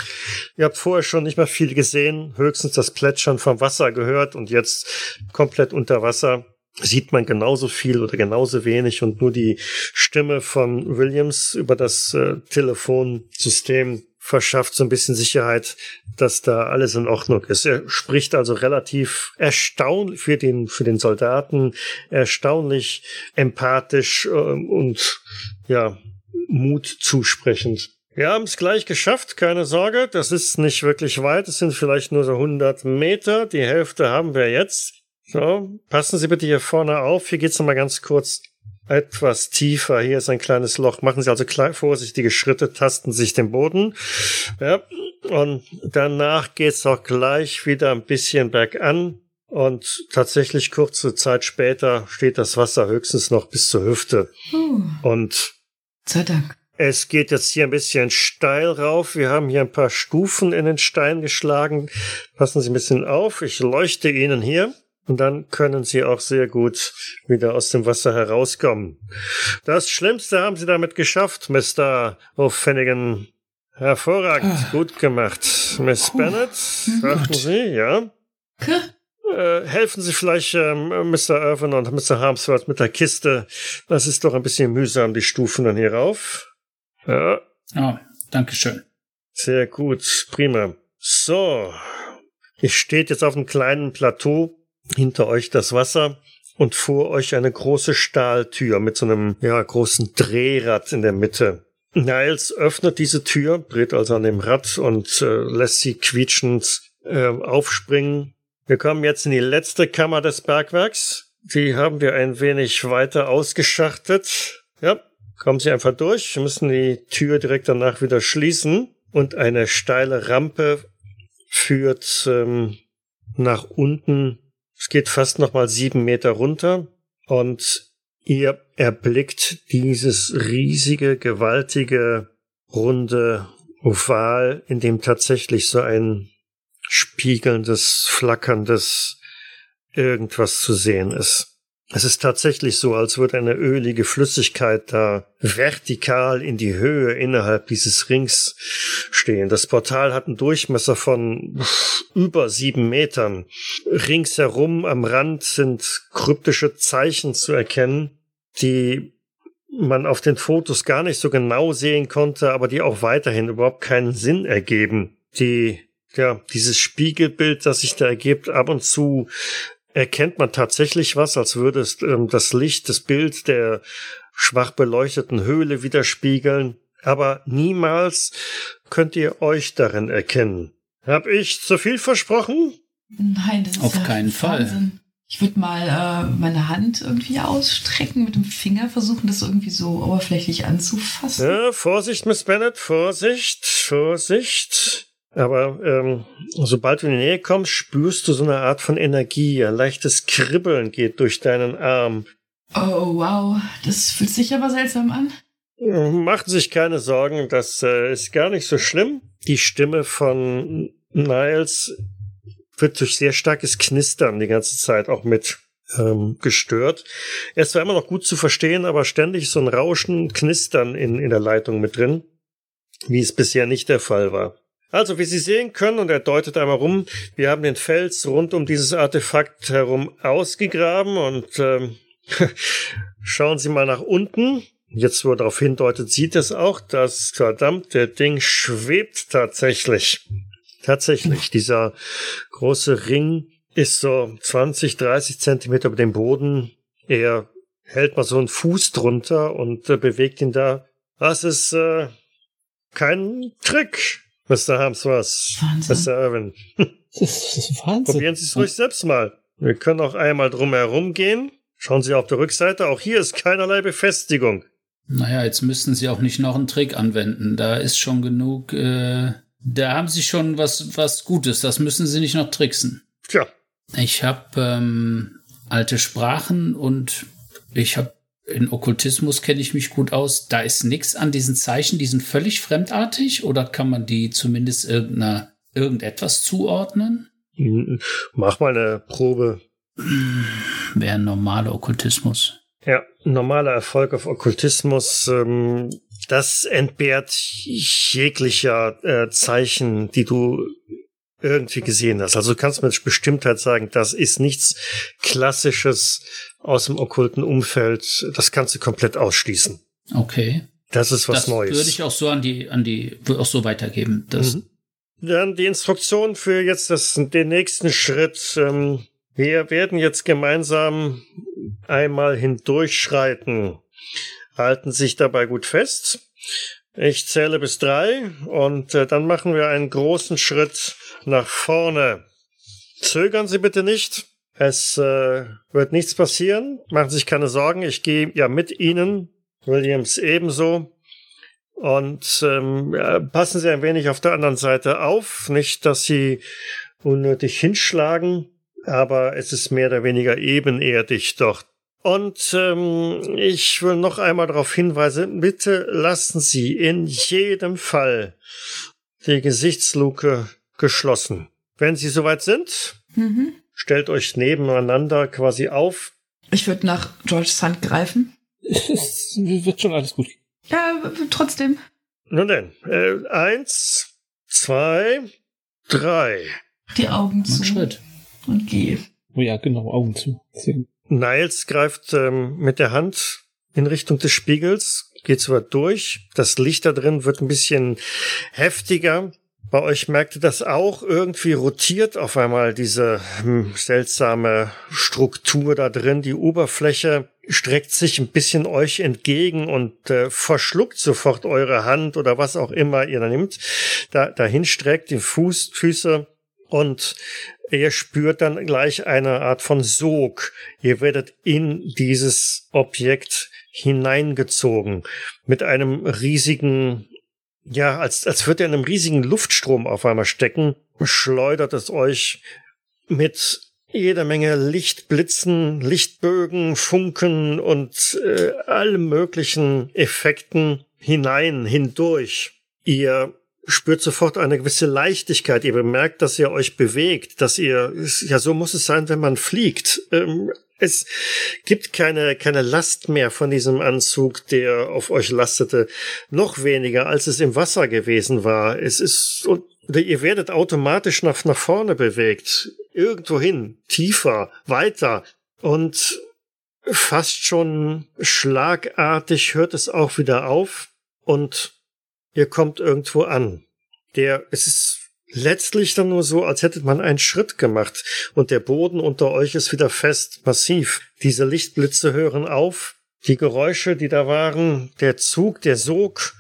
ihr habt vorher schon nicht mehr viel gesehen, höchstens das Plätschern vom Wasser gehört und jetzt komplett unter Wasser sieht man genauso viel oder genauso wenig und nur die Stimme von Williams über das äh, Telefonsystem verschafft so ein bisschen Sicherheit, dass da alles in Ordnung ist. Er spricht also relativ erstaunlich für den, für den Soldaten, erstaunlich empathisch ähm, und ja, Mut zusprechend. Wir haben es gleich geschafft, keine Sorge, das ist nicht wirklich weit, es sind vielleicht nur so 100 Meter, die Hälfte haben wir jetzt. So, passen Sie bitte hier vorne auf. Hier geht's noch mal ganz kurz etwas tiefer. Hier ist ein kleines Loch. Machen Sie also klein, vorsichtige Schritte, tasten sich den Boden. Ja, und danach geht's auch gleich wieder ein bisschen bergan. Und tatsächlich kurze Zeit später steht das Wasser höchstens noch bis zur Hüfte. Puh, Und sei Dank. es geht jetzt hier ein bisschen steil rauf. Wir haben hier ein paar Stufen in den Stein geschlagen. Passen Sie ein bisschen auf. Ich leuchte Ihnen hier. Und dann können Sie auch sehr gut wieder aus dem Wasser herauskommen. Das Schlimmste haben Sie damit geschafft, Mr. O'Finnigan. Hervorragend, gut gemacht. Miss Bennett, sagten Sie, ja? Äh, helfen Sie vielleicht ähm, Mr. Irvin und Mr. Harmsworth mit der Kiste. Das ist doch ein bisschen mühsam, die Stufen dann hier rauf. Ja, Oh, Dankeschön. sehr gut, prima. So, ich steht jetzt auf einem kleinen Plateau, hinter euch das Wasser und vor euch eine große Stahltür mit so einem ja, großen Drehrad in der Mitte. Niles öffnet diese Tür, dreht also an dem Rad und äh, lässt sie quietschend äh, aufspringen. Wir kommen jetzt in die letzte Kammer des Bergwerks. Die haben wir ein wenig weiter ausgeschachtet. Ja, kommen Sie einfach durch. Wir müssen die Tür direkt danach wieder schließen. Und eine steile Rampe führt ähm, nach unten. Es geht fast nochmal sieben Meter runter. Und ihr erblickt dieses riesige, gewaltige, runde Oval, in dem tatsächlich so ein spiegelndes, flackerndes irgendwas zu sehen ist. Es ist tatsächlich so, als würde eine ölige Flüssigkeit da vertikal in die Höhe innerhalb dieses Rings stehen. Das Portal hat einen Durchmesser von über sieben Metern. Ringsherum am Rand sind kryptische Zeichen zu erkennen, die man auf den Fotos gar nicht so genau sehen konnte, aber die auch weiterhin überhaupt keinen Sinn ergeben. Die, ja, dieses Spiegelbild, das sich da ergibt, ab und zu erkennt man tatsächlich was, als würde es ähm, das Licht, das Bild der schwach beleuchteten Höhle widerspiegeln. Aber niemals könnt ihr euch darin erkennen. Hab ich zu viel versprochen? Nein, das ist Auf ja keinen Fall. Wahnsinn. Ich würde mal äh, meine Hand irgendwie ausstrecken, mit dem Finger versuchen, das irgendwie so oberflächlich anzufassen. Ja, Vorsicht, Miss Bennett, Vorsicht, Vorsicht. Aber ähm, sobald du in die Nähe kommst, spürst du so eine Art von Energie. Ein leichtes Kribbeln geht durch deinen Arm. Oh, wow. Das fühlt sich aber seltsam an. Macht sich keine Sorgen, das äh, ist gar nicht so schlimm. Die Stimme von Niles wird durch sehr starkes Knistern die ganze Zeit auch mit ähm, gestört. Er ist zwar immer noch gut zu verstehen, aber ständig so ein Rauschen, Knistern in, in der Leitung mit drin, wie es bisher nicht der Fall war. Also, wie Sie sehen können, und er deutet einmal rum, wir haben den Fels rund um dieses Artefakt herum ausgegraben und ähm, schauen Sie mal nach unten. Jetzt, wo er darauf hindeutet, sieht es auch, das verdammte Ding schwebt tatsächlich. Tatsächlich. Dieser große Ring ist so 20, 30 Zentimeter über dem Boden. Er hält mal so einen Fuß drunter und äh, bewegt ihn da. Das ist äh, kein Trick, Mr. Hamsworth. Wahnsinn. Mr. Irwin. Das ist Wahnsinn. Probieren Sie es ruhig selbst mal. Wir können auch einmal drum herum gehen. Schauen Sie auf der Rückseite. Auch hier ist keinerlei Befestigung. Naja, jetzt müssten sie auch nicht noch einen Trick anwenden. Da ist schon genug, äh, da haben sie schon was, was Gutes. Das müssen sie nicht noch tricksen. Tja, Ich habe ähm, alte Sprachen und ich habe in Okkultismus kenne ich mich gut aus. Da ist nichts an diesen Zeichen, die sind völlig fremdartig oder kann man die zumindest irgendeiner irgendetwas zuordnen? mach mal eine Probe. Wäre ein normaler Okkultismus. Ja, normaler Erfolg auf Okkultismus, ähm, das entbehrt jeglicher äh, Zeichen, die du irgendwie gesehen hast. Also du kannst mit Bestimmtheit sagen, das ist nichts Klassisches aus dem okkulten Umfeld. Das kannst du komplett ausschließen. Okay. Das ist was das Neues. würde ich auch so an die, an die, auch so weitergeben. Das, Mhm. Dann die Instruktion für jetzt das, den nächsten Schritt. Ähm, wir werden jetzt gemeinsam einmal hindurchschreiten. Halten sich dabei gut fest. Ich zähle bis drei und äh, dann machen wir einen großen Schritt nach vorne. Zögern Sie bitte nicht. Es äh, wird nichts passieren. Machen Sie sich keine Sorgen. Ich gehe ja mit Ihnen. Williams ebenso. Und ähm, passen Sie ein wenig auf der anderen Seite auf. Nicht, dass Sie unnötig hinschlagen, aber es ist mehr oder weniger ebenerdig dort. Und ähm, ich will noch einmal darauf hinweisen, bitte lassen Sie in jedem Fall die Gesichtsluke geschlossen. Wenn Sie soweit sind, Mhm. Stellt euch nebeneinander quasi auf. Ich würde nach Georges Hand greifen. Es wird schon alles gut. Ja, trotzdem. Nun denn, äh, eins, zwei, drei. Die Augen ein zu. Schritt. Und gehe. Oh ja, genau, Augen zu. Gut. Niles greift ähm, mit der Hand in Richtung des Spiegels, geht weit durch. Das Licht da drin wird ein bisschen heftiger. Bei euch merkt ihr das auch. Irgendwie rotiert auf einmal diese hm, seltsame Struktur da drin. Die Oberfläche streckt sich ein bisschen euch entgegen und äh, verschluckt sofort eure Hand oder was auch immer ihr da nimmt. Da, dahin streckt die Fuß, Füße und ihr spürt dann gleich eine Art von Sog. Ihr werdet in dieses Objekt hineingezogen mit einem riesigen, ja, als, als würde er in einem riesigen Luftstrom auf einmal stecken, schleudert es euch mit jeder Menge Lichtblitzen, Lichtbögen, Funken und äh, allem möglichen Effekten hinein, hindurch. Ihr spürt sofort eine gewisse Leichtigkeit. Ihr bemerkt, dass ihr euch bewegt, dass ihr, ja, so muss es sein, wenn man fliegt. Ähm, es gibt keine, keine Last mehr von diesem Anzug, der auf euch lastete. Noch weniger, als es im Wasser gewesen war. Es ist, und ihr werdet automatisch nach, nach vorne bewegt. Irgendwohin, tiefer, weiter. Und fast schon schlagartig hört es auch wieder auf und ihr kommt irgendwo an. Der, es ist letztlich dann nur so, als hätte man einen Schritt gemacht und der Boden unter euch ist wieder fest, massiv. Diese Lichtblitze hören auf, die Geräusche, die da waren, der Zug, der Sog,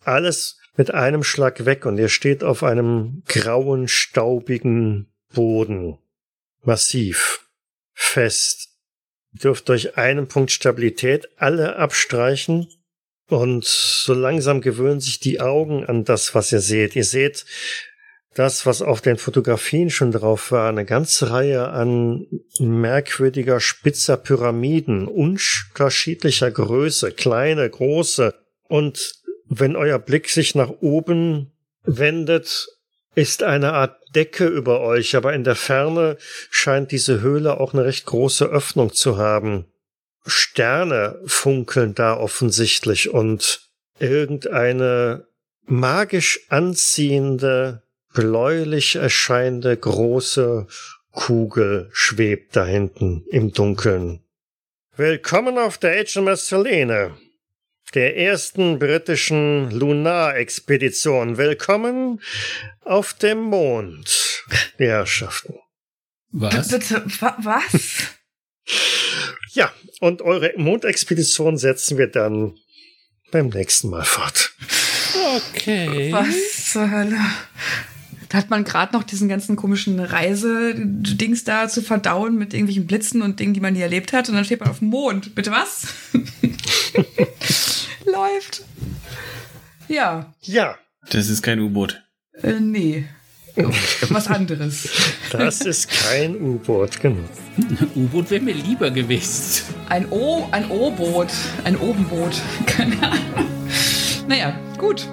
alles mit einem Schlag weg und ihr steht auf einem grauen, staubigen Boden. Massiv. Fest. Ihr dürft durch einen Punkt Stabilität alle abstreichen und so langsam gewöhnen sich die Augen an das, was ihr seht. Ihr seht das, was auf den Fotografien schon drauf war, eine ganze Reihe an merkwürdiger spitzer Pyramiden, unterschiedlicher Größe, kleine, große. Und wenn euer Blick sich nach oben wendet, ist eine Art Decke über euch, aber in der Ferne scheint diese Höhle auch eine recht große Öffnung zu haben. Sterne funkeln da offensichtlich und irgendeine magisch anziehende, bläulich erscheinende große Kugel schwebt da hinten im Dunkeln. Willkommen auf der HMS Helene, der ersten britischen Lunarexpedition. Willkommen auf dem Mond, die Herrschaften. Was? Bitte, wa was? Ja, und eure Mondexpedition setzen wir dann beim nächsten Mal fort. Okay. Was zur Hölle? Da hat man gerade noch diesen ganzen komischen Reisedings da zu verdauen mit irgendwelchen Blitzen und Dingen, die man nie erlebt hat. Und dann steht man auf dem Mond. Bitte was? Läuft. Ja. Ja. Das ist kein U-Boot. Äh, nee. Was anderes. Das ist kein U-Boot, genau. U-Boot wäre mir lieber gewesen. Ein O, ein O-Boot. Ein Obenboot. Keine Ahnung. Naja, gut.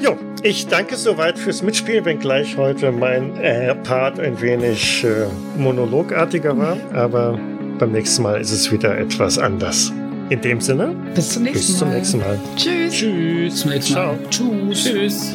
Jo, ich danke soweit fürs Mitspielen, wenngleich heute mein äh, Part ein wenig äh, monologartiger war, aber beim nächsten Mal ist es wieder etwas anders. In dem Sinne, bis zum nächsten bis zum Mal. Nächsten Mal. Tschüss. Tschüss. Bis zum nächsten Mal. Ciao. Tschüss. Tschüss.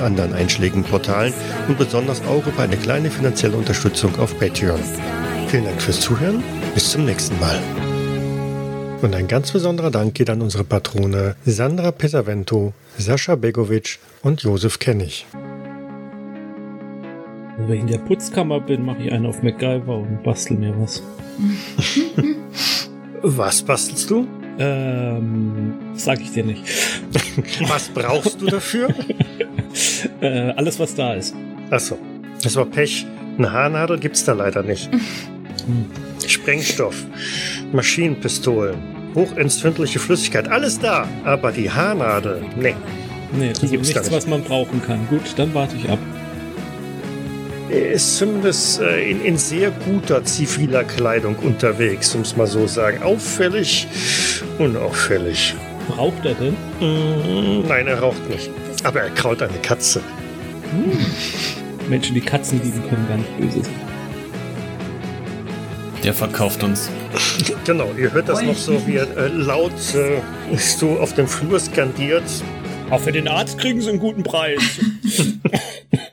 anderen einschlägigen Portalen und besonders auch über eine kleine finanzielle Unterstützung auf Patreon. Vielen Dank fürs Zuhören, bis zum nächsten Mal. Und ein ganz besonderer Dank geht an unsere Patrone Sandra Pesavento, Sascha Begovic und Josef Kennig. Wenn ich in der Putzkammer bin, mache ich einen auf MacGyver und bastel mir was. Was bastelst du? Ähm, sag ich dir nicht. Was brauchst du dafür? äh, alles, was da ist. Achso, das war Pech. Eine Haarnadel gibt's da leider nicht. Sprengstoff, Maschinenpistolen, hochentzündliche Flüssigkeit, alles da. Aber die Haarnadel, nee. Nee, also nichts, nicht. was man brauchen kann. Gut, dann warte ich ab. Ist zumindest äh, in, in sehr guter ziviler Kleidung unterwegs, um es mal so sagen. Auffällig, unauffällig. Braucht er denn? Mm, nein, er raucht nicht. Aber er kraut eine Katze. Menschen, die Katzen lieben, können gar nicht böse sein. Der verkauft uns. Genau, ihr hört das noch so, wie er äh, laut äh, so auf dem Flur skandiert. Auch für den Arzt kriegen sie einen guten Preis.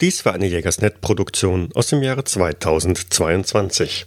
Dies war eine Jägersnet-Produktion aus dem Jahre 2022.